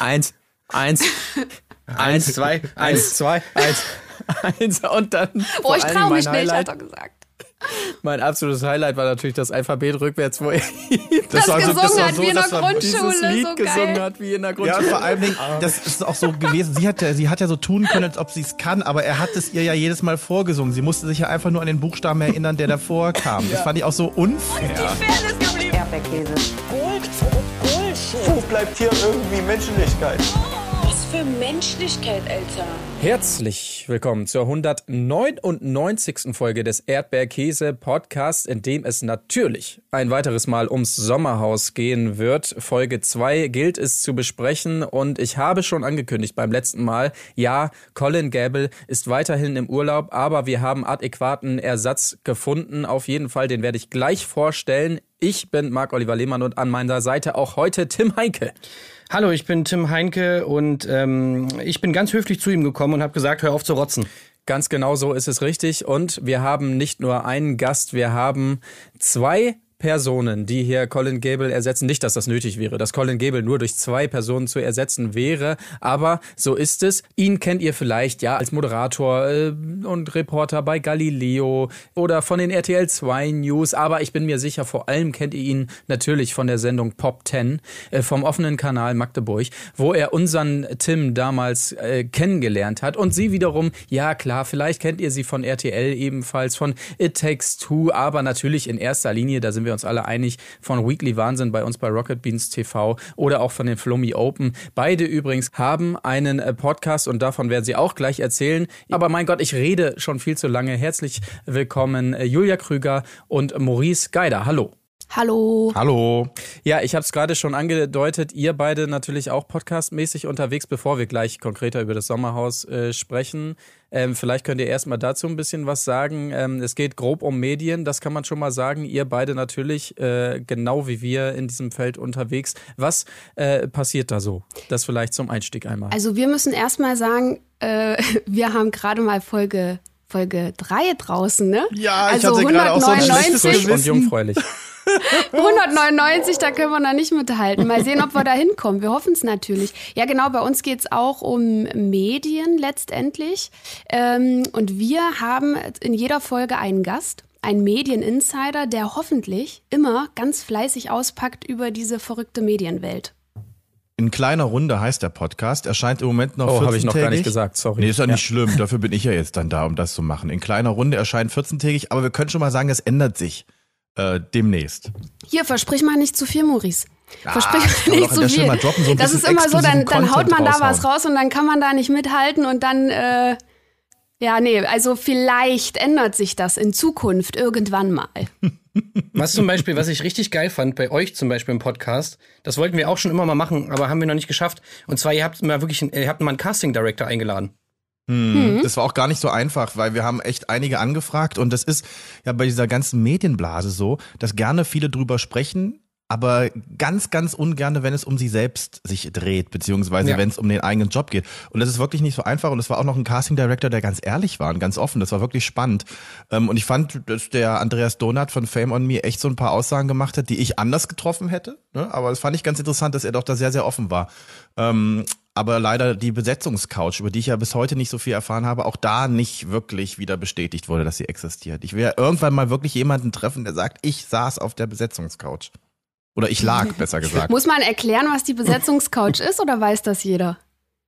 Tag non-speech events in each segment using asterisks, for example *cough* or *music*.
Eins, *laughs* eins, eins, zwei, eins, zwei, eins, *laughs* eins und dann. Boah, ich trau mich nicht, hat er gesagt. Mein absolutes Highlight war natürlich das Alphabet rückwärts, wo er *laughs* das, das gesungen so, das hat so, wie in der Grundschule, dieses Lied so gesungen geil. hat wie in der Grundschule. Ja, vor allem, das ist auch so gewesen. Sie hat ja, sie hat ja so tun können, als ob sie es kann, aber er hat es ihr ja jedes Mal vorgesungen. Sie musste sich ja einfach nur an den Buchstaben erinnern, der davor kam. Das fand ich auch so unfair. Erdbeerkäse. Gold. Wo bleibt hier irgendwie Menschlichkeit? Für Menschlichkeit, Alter. Herzlich willkommen zur 199. Folge des Erdbeerkäse Podcasts, in dem es natürlich ein weiteres Mal ums Sommerhaus gehen wird. Folge 2 gilt es zu besprechen und ich habe schon angekündigt beim letzten Mal, ja, Colin Gable ist weiterhin im Urlaub, aber wir haben adäquaten Ersatz gefunden. Auf jeden Fall, den werde ich gleich vorstellen. Ich bin Marc-Oliver Lehmann und an meiner Seite auch heute Tim Heinke. Hallo, ich bin Tim Heinke und ähm, ich bin ganz höflich zu ihm gekommen und habe gesagt, hör auf zu rotzen. Ganz genau so ist es richtig. Und wir haben nicht nur einen Gast, wir haben zwei Personen, die hier Colin Gable ersetzen. Nicht, dass das nötig wäre, dass Colin Gable nur durch zwei Personen zu ersetzen wäre, aber so ist es. Ihn kennt ihr vielleicht ja als Moderator äh, und Reporter bei Galileo oder von den RTL 2 News, aber ich bin mir sicher, vor allem kennt ihr ihn natürlich von der Sendung Pop 10 äh, vom offenen Kanal Magdeburg, wo er unseren Tim damals äh, kennengelernt hat und sie wiederum, ja klar, vielleicht kennt ihr sie von RTL ebenfalls, von It Takes Two, aber natürlich in erster Linie, da sind wir uns alle einig, von Weekly Wahnsinn bei uns bei Rocket Beans TV oder auch von den Flomi Open. Beide übrigens haben einen äh, Podcast und davon werden sie auch gleich erzählen. Aber mein Gott, ich rede schon viel zu lange. Herzlich willkommen äh, Julia Krüger und Maurice Geider. Hallo. Hallo. Hallo. Ja, ich habe es gerade schon angedeutet, ihr beide natürlich auch podcastmäßig unterwegs, bevor wir gleich konkreter über das Sommerhaus äh, sprechen. Ähm, vielleicht könnt ihr erstmal dazu ein bisschen was sagen. Ähm, es geht grob um Medien, das kann man schon mal sagen. Ihr beide natürlich, äh, genau wie wir in diesem Feld unterwegs. Was äh, passiert da so? Das vielleicht zum Einstieg einmal. Also wir müssen erstmal sagen, äh, *laughs* wir haben gerade mal Folge Folge 3 draußen, ne? Ja, ich also hatte gerade auch so ein schlechtes Frisch und jungfräulich. *laughs* 199, da können wir noch nicht mithalten. Mal sehen, ob wir da hinkommen. Wir hoffen es natürlich. Ja, genau, bei uns geht es auch um Medien letztendlich. Ähm, und wir haben in jeder Folge einen Gast. Ein Medieninsider, der hoffentlich immer ganz fleißig auspackt über diese verrückte Medienwelt. In kleiner Runde heißt der Podcast. Erscheint im Moment noch Oh, 14 habe ich noch gar nicht gesagt, sorry. Nee, ist ja nicht schlimm. Dafür bin ich ja jetzt dann da, um das zu machen. In kleiner Runde erscheint 14-tägig, aber wir können schon mal sagen, es ändert sich äh, demnächst. Hier, versprich mal nicht zu viel, Maurice. Versprich kann mal man nicht zu der viel. Droppen, so das ist immer so, dann, dann haut man da Content was raus und dann kann man da nicht mithalten und dann, äh, ja, nee, also vielleicht ändert sich das in Zukunft irgendwann mal. *laughs* Was zum Beispiel, was ich richtig geil fand bei euch zum Beispiel im Podcast, das wollten wir auch schon immer mal machen, aber haben wir noch nicht geschafft. Und zwar, ihr habt mal wirklich, einen- ihr habt mal einen Casting Director eingeladen. Hm. Das war auch gar nicht so einfach, weil wir haben echt einige angefragt und das ist ja bei dieser ganzen Medienblase so, dass gerne viele drüber sprechen, aber ganz, ganz ungerne, wenn es um sie selbst sich dreht, beziehungsweise Ja. wenn es um den eigenen Job geht. Und das ist wirklich nicht so einfach und es war auch noch ein Casting Director, der ganz ehrlich war und ganz offen. Das war wirklich spannend. Ähm, Und ich fand, dass der Andreas Donat von Fame on Me echt so ein paar Aussagen gemacht hat, die ich anders getroffen hätte. ne? Aber das fand ich ganz interessant, dass er doch da sehr, sehr offen war. Aber leider die Besetzungscouch, über die ich ja bis heute nicht so viel erfahren habe, auch da nicht wirklich wieder bestätigt wurde, dass sie existiert. Ich will ja irgendwann mal wirklich jemanden treffen, der sagt, ich saß auf der Besetzungscouch. Oder ich lag, *laughs* besser gesagt. Muss man erklären, was die Besetzungscouch ist oder weiß das jeder?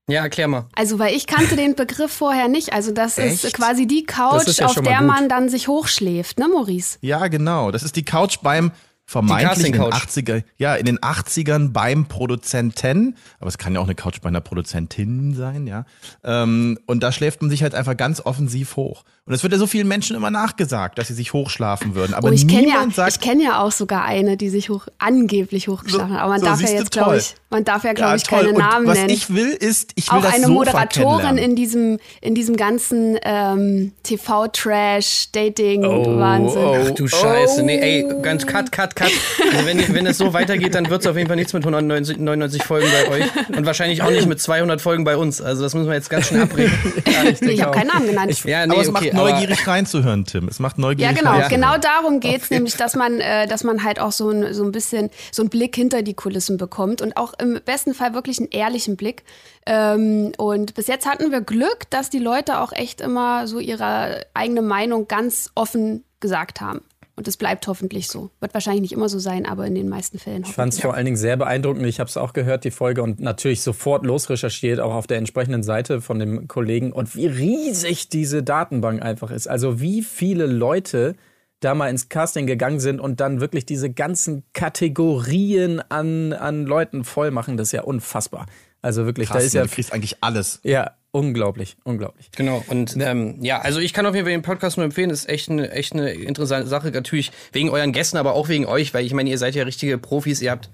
Ja, erklär mal. Also, weil ich kannte den Begriff vorher nicht. Also, das ist Echt? quasi die Couch, ist ja auf der gut. man dann sich hochschläft, ne, Maurice? Ja, genau. Das ist die Couch beim vermeintlich in den Casting-Couch. 80er, ja, in den 80ern beim Produzenten, aber es kann ja auch eine Couch bei einer Produzentin sein, ja. Ähm, und da schläft man sich halt einfach ganz offensiv hoch. Und es wird ja so vielen Menschen immer nachgesagt, dass sie sich hochschlafen würden. Aber oh, ich kenne ja, niemand sagt, ich kenn ja auch sogar eine, die sich hoch, angeblich hochgeschlafen hat. Aber man so, darf ja jetzt, glaube ich, man darf ja, glaube ja, ich, toll. keine Und Namen was nennen. ich will, ist, ich will auch das eine Sofa Moderatorin in diesem, in diesem ganzen ähm, TV-Trash, Dating, Oh, Wahnsinn. oh. Ach du Scheiße. Nee, ey, ganz cut, cut, Cut. Also wenn, wenn es so weitergeht, dann wird es auf jeden Fall nichts mit 199 99 Folgen bei euch und wahrscheinlich auch nicht mit 200 Folgen bei uns. Also das müssen wir jetzt ganz schnell abbrechen. Ja, *laughs* ich, Nee, ich habe keinen Namen genannt. Ich, Ja, nee, aber es okay, macht neugierig reinzuhören, Tim. Es macht Ja, neugierig genau. reinzuhören. Genau darum geht's nämlich, dass man, äh, dass man halt auch so ein, so ein bisschen so einen Blick hinter die Kulissen bekommt und auch im besten Fall wirklich einen ehrlichen Blick. Ähm, und bis jetzt hatten wir Glück, dass die Leute auch echt immer so ihre eigene Meinung ganz offen gesagt haben. Und es bleibt hoffentlich so. Wird wahrscheinlich nicht immer so sein, aber in den meisten Fällen Ich fand es vor allen Dingen sehr beeindruckend. Ich habe es auch gehört, die Folge, und natürlich sofort losrecherchiert, auch auf der entsprechenden Seite von dem Kollegen. Und wie riesig diese Datenbank einfach ist. Also wie viele Leute da mal ins Casting gegangen sind und dann wirklich diese ganzen Kategorien an, an Leuten voll machen, das ist ja unfassbar. Also wirklich, Krass, da ist ja, du kriegst eigentlich alles. ja unglaublich, unglaublich. Genau, und ähm, ja, also ich kann auf jeden Fall den Podcast nur empfehlen, das ist echt eine, echt eine interessante Sache, natürlich wegen euren Gästen, aber auch wegen euch, weil ich meine, ihr seid ja richtige Profis, ihr habt,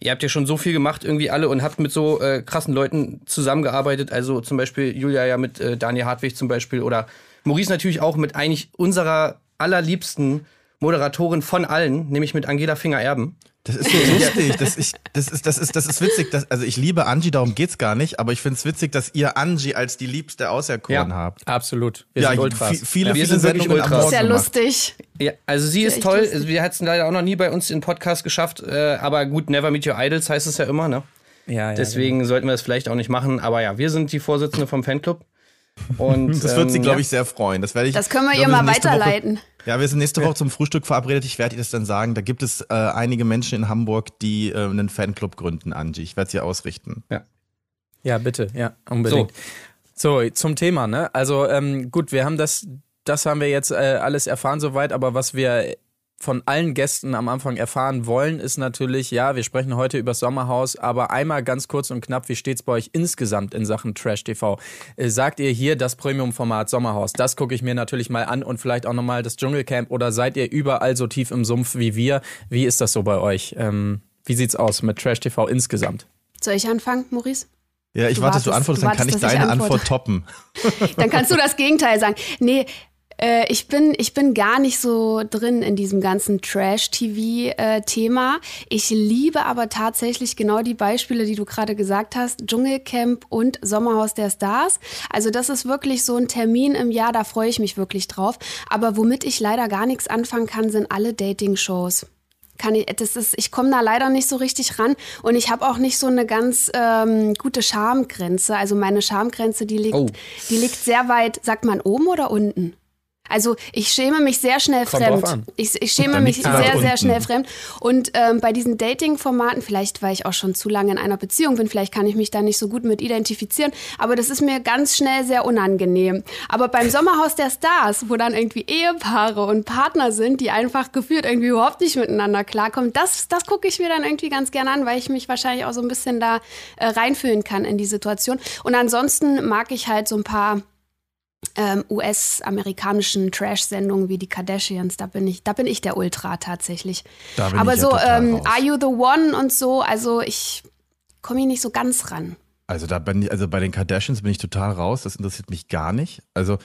ihr habt ja schon so viel gemacht, irgendwie alle, und habt mit so äh, krassen Leuten zusammengearbeitet, also zum Beispiel Julia ja mit äh, Daniel Hartwig zum Beispiel oder Maurice natürlich auch mit eigentlich unserer allerliebsten Moderatorin von allen, nämlich mit Angela Finger-Erben. Das ist so *laughs* lustig. Das, ich, das, ist, das, ist, das ist witzig. Das, also ich liebe Angie, darum geht's gar nicht. Aber ich find's witzig, dass ihr Angie als die Liebste auserkoren Ja. habt. Absolut. Wir Ja, sind Ultras. viele, Ja, wir viele sind wirklich Ultras. ist ja lustig. Ja, also sie ist toll. lustig. Wir hatten leider auch noch nie bei uns in Podcast geschafft, äh, aber gut, Never Meet Your Idols heißt es ja immer, ne? ja, ja, Deswegen sollten wir es vielleicht auch nicht machen. Aber ja, wir sind die Vorsitzende vom Fanclub. Und, Das wird sie, ähm, glaube ja. ich, sehr freuen. Das werde ich. Das können wir ihr mal weiterleiten. Woche, ja, wir sind nächste Woche zum Frühstück verabredet. Ich werde ihr das dann sagen. Da gibt es äh, einige Menschen in Hamburg, die äh, einen Fanclub gründen, Angie. Ich werde sie ausrichten. Ja, bitte, ja, unbedingt. So, zum Thema, ne? Also ähm, gut, wir haben das, das haben wir jetzt äh, alles erfahren soweit, aber was wir von allen Gästen am Anfang erfahren wollen, ist natürlich, ja, wir sprechen heute über Sommerhaus, aber einmal ganz kurz und knapp, wie steht's bei euch insgesamt in Sachen Trash TV? Äh, sagt ihr hier das Premium-Format Sommerhaus? Das gucke ich mir natürlich mal an und vielleicht auch nochmal das Dschungelcamp oder seid ihr überall so tief im Sumpf wie wir? Wie ist das so bei euch? Ähm, wie sieht's aus mit Trash TV insgesamt? Soll ich anfangen, Maurice? Ja, ich Du warte, dass du wartest- antwortest, du dann kann ich wartest, dass ich deine antworte. Antwort toppen. *laughs* Dann kannst du das Gegenteil sagen. Nee, äh, ich, bin, ich bin gar nicht so drin in diesem ganzen Trash-TV-Thema. ich liebe aber tatsächlich genau die Beispiele, die du gerade gesagt hast. Dschungelcamp und Sommerhaus der Stars. Also das ist wirklich so ein Termin im Jahr, da freue ich mich wirklich drauf. Aber womit ich leider gar nichts anfangen kann, sind alle Dating-Shows kann ich, das ist, ich komme da leider nicht so richtig ran und ich habe auch nicht so eine ganz ähm, gute Schamgrenze. Also meine Schamgrenze, die liegt, Oh. die liegt sehr weit, sagt man oben oder unten? Also ich schäme mich sehr schnell Kommt fremd. Ich, ich schäme mich sehr, weit sehr unten. schnell fremd. Und ähm, bei diesen Dating-Formaten, vielleicht weil ich auch schon zu lange in einer Beziehung bin, vielleicht kann ich mich da nicht so gut mit identifizieren, aber das ist mir ganz schnell sehr unangenehm. Aber beim Sommerhaus der Stars, wo dann irgendwie Ehepaare und Partner sind, die einfach gefühlt irgendwie überhaupt nicht miteinander klarkommen, das, das gucke ich mir dann irgendwie ganz gerne an, weil ich mich wahrscheinlich auch so ein bisschen da äh, reinfühlen kann in die Situation. Und ansonsten mag ich halt so ein paar ähm, US-amerikanischen Trash-Sendungen wie die Kardashians. Da bin ich, da bin ich der Ultra tatsächlich. Aber ja so, total ähm. Are You the One und so, also ich komme hier nicht so ganz ran. Also da bin ich, also bei den Kardashians bin ich total raus. Das interessiert mich gar nicht. Also,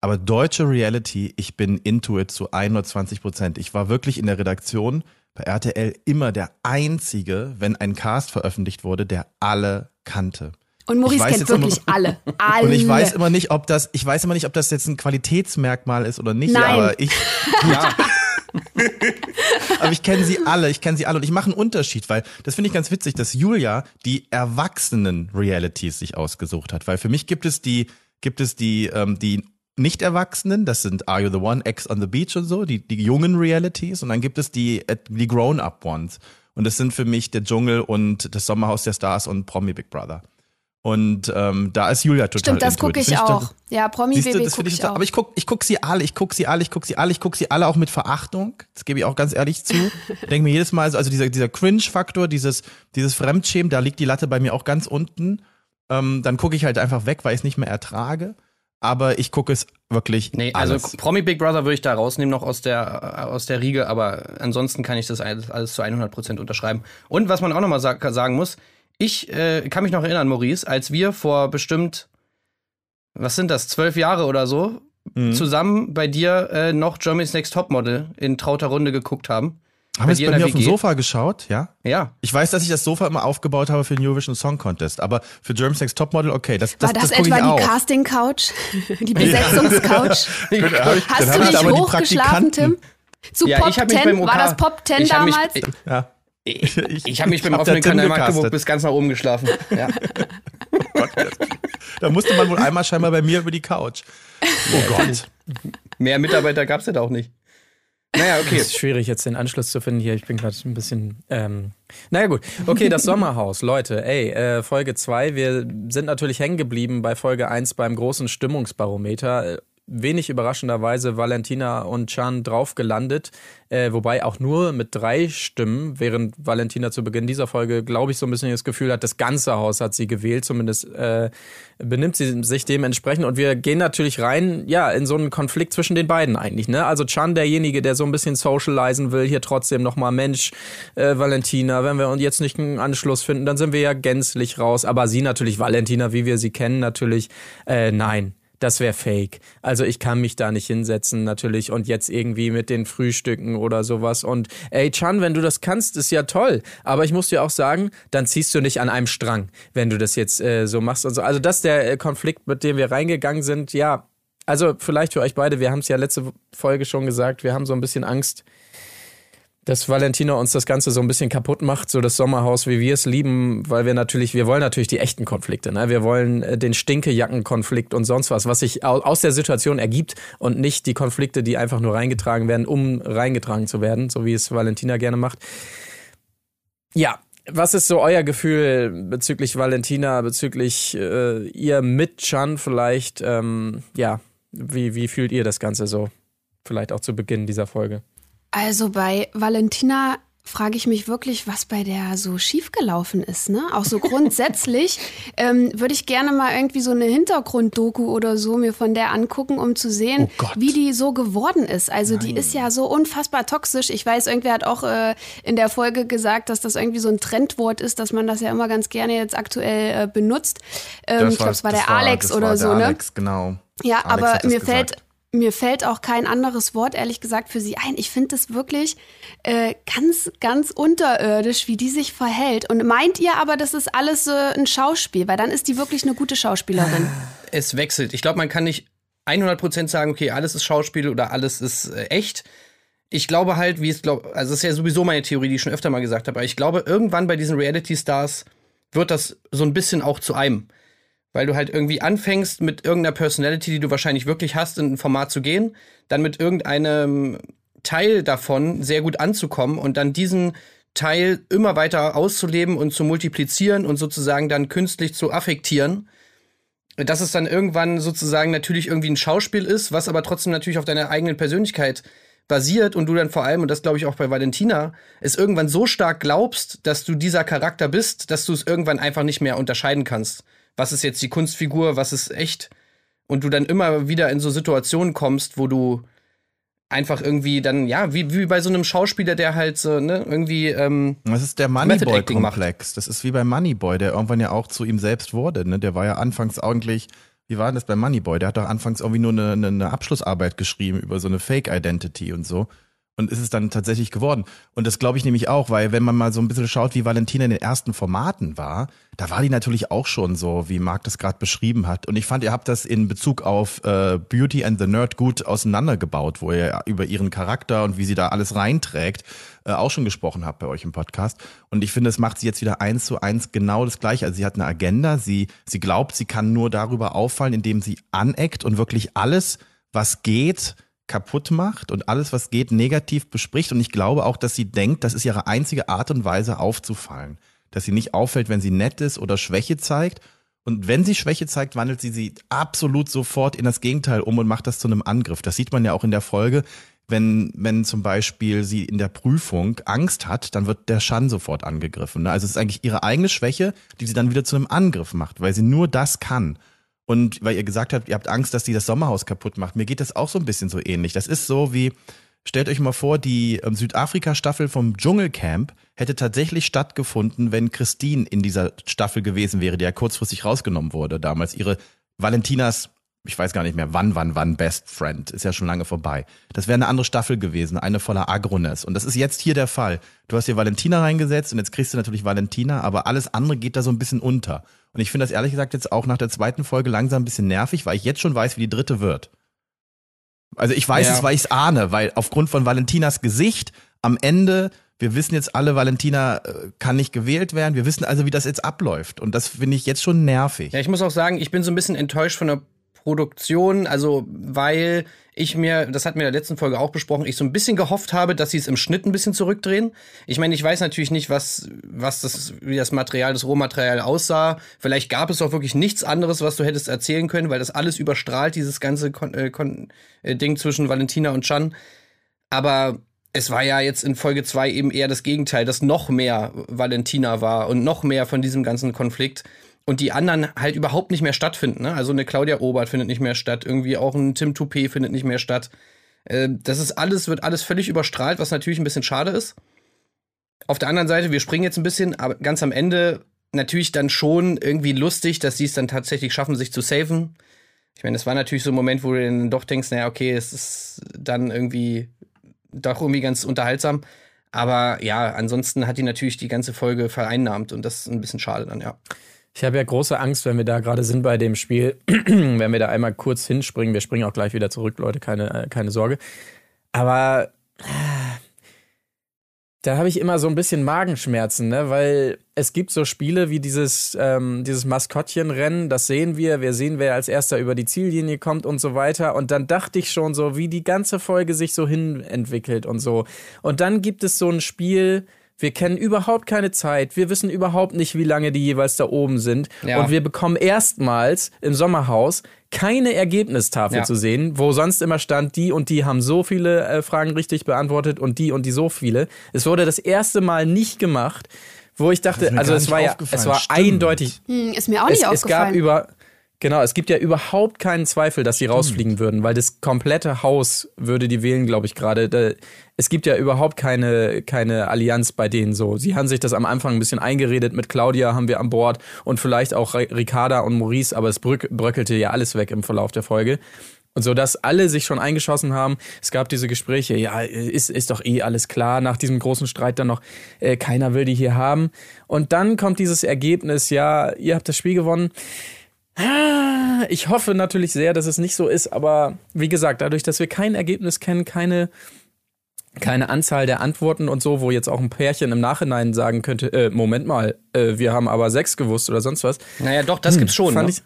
aber deutsche Reality, ich bin into it zu 120 Prozent. Ich war wirklich in der Redaktion bei RTL immer der einzige, wenn ein Cast veröffentlicht wurde, der alle kannte. Und Maurice kennt jetzt immer- wirklich alle. Alle. *laughs* Und ich weiß immer nicht, ob das, ich weiß immer nicht, ob das jetzt ein Qualitätsmerkmal ist oder nicht, Nein. aber ich, *laughs* Ja, *laughs* aber ich kenne sie alle, ich kenne sie alle und ich mache einen Unterschied, weil das finde ich ganz witzig, dass Julia die erwachsenen Realities sich ausgesucht hat, weil für mich gibt es die, gibt es die, ähm, die nicht Erwachsenen, das sind Are You the One, Ex on the Beach und so, die, die jungen Realities und dann gibt es die, äh, die Grown-Up Ones und das sind für mich der Dschungel und das Sommerhaus der Stars und Promi Big Brother. Und ähm, da ist Julia total Stimmt, das gucke ich find auch. Ja, Promi Baby gucke finde ich ich auch. aber ich guck, ich guck sie alle, ich guck sie alle, ich guck sie alle, ich guck sie alle auch mit Verachtung. Das gebe ich auch ganz ehrlich zu. *laughs* Denke mir jedes Mal, also, also dieser, dieser Cringe-Faktor, dieses, dieses Fremdschämen, da liegt die Latte bei mir auch ganz unten. Ähm, dann gucke ich halt einfach weg, weil ich es nicht mehr ertrage. Aber ich gucke es wirklich nee, also alles. Promi Big Brother würde ich da rausnehmen noch aus der, aus der Riege, aber ansonsten kann ich das alles, alles zu 100% unterschreiben. Und was man auch nochmal sag, sagen muss, ich äh, kann mich noch erinnern, Maurice, als wir vor bestimmt, was sind das, zwölf Jahre oder so, Mhm. zusammen bei dir äh, noch Germany's Next Topmodel in trauter Runde geguckt haben. Haben wir es dir bei mir auf dem? Sofa geschaut, ja? Ja. Ich weiß, dass ich das Sofa immer aufgebaut habe für den Eurovision Song Contest, aber für German Sex Topmodel, okay, das, das, War das, das gucke ich etwa die auch. Casting-Couch? *laughs* Die Besetzungscouch? *laughs* Hast du hab ich nicht aber die hochgeschlafen, Tim? Zu Ja, Pop ich hab mich 10? beim OK War das Pop 10 ich hab mich- damals? Ja. *laughs* Ich, ich habe mich beim hab offenen Kanal Magdeburg bis ganz nach oben geschlafen. Ja. *laughs* Da musste man wohl einmal scheinbar bei mir über die Couch. Oh Gott. Mehr Mitarbeiter gab es ja da auch nicht. Naja, okay. Es ist schwierig, jetzt den Anschluss zu finden hier. Ich bin gerade ein bisschen. Ähm, naja, gut. Okay, das Sommerhaus, Leute. Ey, äh, Folge 2. Wir sind natürlich hängen geblieben bei Folge 1 beim großen Stimmungsbarometer. Wenig überraschenderweise Valentina und Chan drauf gelandet, äh, wobei auch nur mit drei Stimmen, während Valentina zu Beginn dieser Folge, glaube ich, so ein bisschen das Gefühl hat, das ganze Haus hat sie gewählt, zumindest äh, benimmt sie sich dementsprechend. Und wir gehen natürlich rein, ja, in so einen Konflikt zwischen den beiden eigentlich. Ne? Also Chan, derjenige, der so ein bisschen socialisen will, hier trotzdem nochmal, Mensch, äh, Valentina, wenn wir uns jetzt nicht einen Anschluss finden, dann sind wir ja gänzlich raus. Aber sie natürlich, Valentina, wie wir sie kennen, natürlich, äh, nein. Das wäre fake. Also ich kann mich da nicht hinsetzen natürlich und jetzt irgendwie mit den Frühstücken oder sowas. Und ey, Chan, wenn du das kannst, ist ja toll. Aber ich muss dir auch sagen, dann ziehst du nicht an einem Strang, wenn du das jetzt äh, so machst und so. Also das ist der äh, Konflikt, mit dem wir reingegangen sind. Ja, also vielleicht für euch beide, wir haben es ja letzte Folge schon gesagt, wir haben so ein bisschen Angst, dass Valentina uns das Ganze so ein bisschen kaputt macht, so das Sommerhaus, wie wir es lieben, weil wir natürlich, wir wollen natürlich die echten Konflikte, ne? Wir wollen äh, den Stinkejackenkonflikt und sonst was, was sich au- aus der Situation ergibt und nicht die Konflikte, die einfach nur reingetragen werden, um reingetragen zu werden, so wie es Valentina gerne macht. Ja, was ist so euer Gefühl bezüglich Valentina, bezüglich äh, ihr mit Chan vielleicht? Ähm, ja, wie, wie fühlt ihr das Ganze so? Vielleicht auch zu Beginn dieser Folge. Also bei Valentina frage ich mich wirklich, was bei der so schiefgelaufen ist. Ne? Auch so grundsätzlich *laughs* ähm, würde ich gerne mal irgendwie so eine Hintergrunddoku oder so mir von der angucken, um zu sehen, Oh wie die so geworden ist. Also die ist ja so unfassbar toxisch. Ich weiß, irgendwer hat auch äh, in der Folge gesagt, dass das irgendwie so ein Trendwort ist, dass man das ja immer ganz gerne jetzt aktuell äh, benutzt. Ähm, ich glaube, es war der Alex das oder war so, ne? Alex, genau. Ja, Alex aber mir fällt mir fällt auch kein anderes Wort ehrlich gesagt für sie ein. Ich finde es wirklich äh, ganz ganz unterirdisch, wie die sich verhält. Und meint ihr aber, das ist alles äh, ein Schauspiel, weil dann ist die wirklich eine gute Schauspielerin. Es wechselt. Ich glaube, man kann nicht 100% sagen, okay, alles ist Schauspiel oder alles ist äh, echt. Ich glaube halt, wie es glaub, also das ist ja sowieso meine Theorie, die ich schon öfter mal gesagt habe, aber ich glaube, irgendwann bei diesen Reality-Stars wird das so ein bisschen auch zu einem. Weil du halt irgendwie anfängst, mit irgendeiner Personality, die du wahrscheinlich wirklich hast, in ein Format zu gehen, dann mit irgendeinem Teil davon sehr gut anzukommen und dann diesen Teil immer weiter auszuleben und zu multiplizieren und sozusagen dann künstlich zu affektieren dass es dann irgendwann sozusagen natürlich irgendwie ein Schauspiel ist, was aber trotzdem natürlich auf deiner eigenen Persönlichkeit basiert und du dann vor allem, und das glaube ich auch bei Valentina, es irgendwann so stark glaubst, dass du dieser Charakter bist, dass du es irgendwann einfach nicht mehr unterscheiden kannst. Was ist jetzt die Kunstfigur, was ist echt? Und du dann immer wieder in so Situationen kommst, wo du einfach irgendwie dann, ja, wie, wie bei so einem Schauspieler, der halt so, ne, irgendwie, ähm, Das ist der. Moneyboy-Komplex. Das ist wie bei Moneyboy, der irgendwann ja auch zu ihm selbst wurde. Ne? Der war ja anfangs eigentlich, wie war denn das bei Moneyboy? Der hat doch anfangs irgendwie nur eine, eine, eine Abschlussarbeit geschrieben über so eine Fake-Identity und so. Und ist es dann tatsächlich geworden. Und das glaube ich nämlich auch, weil wenn man mal so ein bisschen schaut, wie Valentina in den ersten Formaten war, da war die natürlich auch schon so, wie Marc das gerade beschrieben hat. Und ich fand, ihr habt das in Bezug auf äh, Beauty and the Nerd gut auseinandergebaut, wo ihr über ihren Charakter und wie sie da alles reinträgt, äh, auch schon gesprochen habt bei euch im Podcast. Und ich finde, es macht sie jetzt wieder eins zu eins genau das Gleiche. Also sie hat eine Agenda, sie, sie glaubt, sie kann nur darüber auffallen, indem sie aneckt und wirklich alles, was geht, kaputt macht und alles, was geht, negativ bespricht. Und ich glaube auch, dass sie denkt, das ist ihre einzige Art und Weise aufzufallen. Dass sie nicht auffällt, wenn sie nett ist oder Schwäche zeigt. Und wenn sie Schwäche zeigt, wandelt sie sie absolut sofort in das Gegenteil um und macht das zu einem Angriff. Das sieht man ja auch in der Folge. Wenn, wenn zum Beispiel sie in der Prüfung Angst hat, dann wird der Schan sofort angegriffen. ne? Also es ist eigentlich ihre eigene Schwäche, die sie dann wieder zu einem Angriff macht, weil sie nur das kann. Und weil ihr gesagt habt, ihr habt Angst, dass die das Sommerhaus kaputt macht. Mir geht das auch so ein bisschen so ähnlich. Das ist so wie, stellt euch mal vor, die ähm, Südafrika-Staffel vom Dschungelcamp hätte tatsächlich stattgefunden, wenn Christine in dieser Staffel gewesen wäre, die ja kurzfristig rausgenommen wurde damals. Ihre Valentinas ich weiß gar nicht mehr, wann, wann, wann Best Friend. Ist ja schon lange vorbei. Das wäre eine andere Staffel gewesen, eine voller Agroness. Und das ist jetzt hier der Fall. Du hast hier Valentina reingesetzt und jetzt kriegst du natürlich Valentina, aber alles andere geht da so ein bisschen unter. Und ich finde das ehrlich gesagt jetzt auch nach der zweiten Folge langsam ein bisschen nervig, weil ich jetzt schon weiß, wie die dritte wird. Also ich weiß Ja. es, weil ich es ahne, weil aufgrund von Valentinas Gesicht am Ende, wir wissen jetzt alle, Valentina äh, kann nicht gewählt werden. Wir wissen also, wie das jetzt abläuft. Und das finde ich jetzt schon nervig. Ja, ich muss auch sagen, ich bin so ein bisschen enttäuscht von der Produktion, also weil ich mir, das hatten wir in der letzten Folge auch besprochen, ich so ein bisschen gehofft habe, dass sie es im Schnitt ein bisschen zurückdrehen. Ich meine, ich weiß natürlich nicht, was, was das, wie das Material, das Rohmaterial aussah. Vielleicht gab es auch wirklich nichts anderes, was du hättest erzählen können, weil das alles überstrahlt, dieses ganze Kon äh, Kon äh, Ding zwischen Valentina und Chan. Aber es war ja jetzt in Folge 2 eben eher das Gegenteil, dass noch mehr Valentina war und noch mehr von diesem ganzen Konflikt und die anderen halt überhaupt nicht mehr stattfinden. Ne? Also eine Claudia Obert findet nicht mehr statt, irgendwie auch ein Tim Toupé findet nicht mehr statt. Äh, das ist alles, wird alles völlig überstrahlt, was natürlich ein bisschen schade ist. Auf der anderen Seite, wir springen jetzt ein bisschen, aber ganz am Ende natürlich dann schon irgendwie lustig, dass sie es dann tatsächlich schaffen, sich zu saven. Ich meine, das war natürlich so ein Moment, wo du dann doch denkst, naja, okay, es ist dann irgendwie doch irgendwie ganz unterhaltsam. Aber ja, ansonsten hat die natürlich die ganze Folge vereinnahmt und das ist ein bisschen schade dann, ja. Ich habe ja große Angst, wenn wir da gerade sind bei dem Spiel, *clears throat* wenn wir da einmal kurz hinspringen. Wir springen auch gleich wieder zurück, Leute, keine, äh, keine Sorge. Aber äh, da habe ich immer so ein bisschen Magenschmerzen, ne? weil es gibt so Spiele wie dieses, ähm, dieses Maskottchenrennen, das sehen wir, wir sehen, wer als erster über die Ziellinie kommt und so weiter. Und dann dachte ich schon so, wie die ganze Folge sich so hin entwickelt und so. Und dann gibt es so ein Spiel, wir kennen überhaupt keine Zeit, wir wissen überhaupt nicht, wie lange die jeweils da oben sind. Ja. Und wir bekommen erstmals im Sommerhaus keine Ergebnistafel Ja. zu sehen, wo sonst immer stand, die und die haben so viele äh, Fragen richtig beantwortet und die und die so viele. Es wurde das erste Mal nicht gemacht, wo ich dachte, also es war ja, aufgefallen. es war Stimmt. eindeutig, Hm, ist mir auch nicht es, es aufgefallen. gab über genau, es gibt ja überhaupt keinen Zweifel, dass sie rausfliegen würden, weil das komplette Haus würde die wählen, glaube ich gerade. Es gibt ja überhaupt keine keine Allianz bei denen so. Sie haben sich das am Anfang ein bisschen eingeredet mit Claudia haben wir an Bord und vielleicht auch Ri- Ricarda und Maurice, aber es bröckelte ja alles weg im Verlauf der Folge. Und so, dass alle sich schon eingeschossen haben. Es gab diese Gespräche, ja, ist, ist doch eh alles klar, nach diesem großen Streit dann noch, äh, keiner will die hier haben. Und dann kommt dieses Ergebnis, ja, ihr habt das Spiel gewonnen. Ich hoffe natürlich sehr, dass es nicht so ist, aber wie gesagt, dadurch, dass wir kein Ergebnis kennen, keine, keine Anzahl der Antworten und so, wo jetzt auch ein Pärchen im Nachhinein sagen könnte, äh, Moment mal, äh, wir haben aber sechs gewusst oder sonst was. Naja, doch, das gibt's schon. Fand Ne? ich,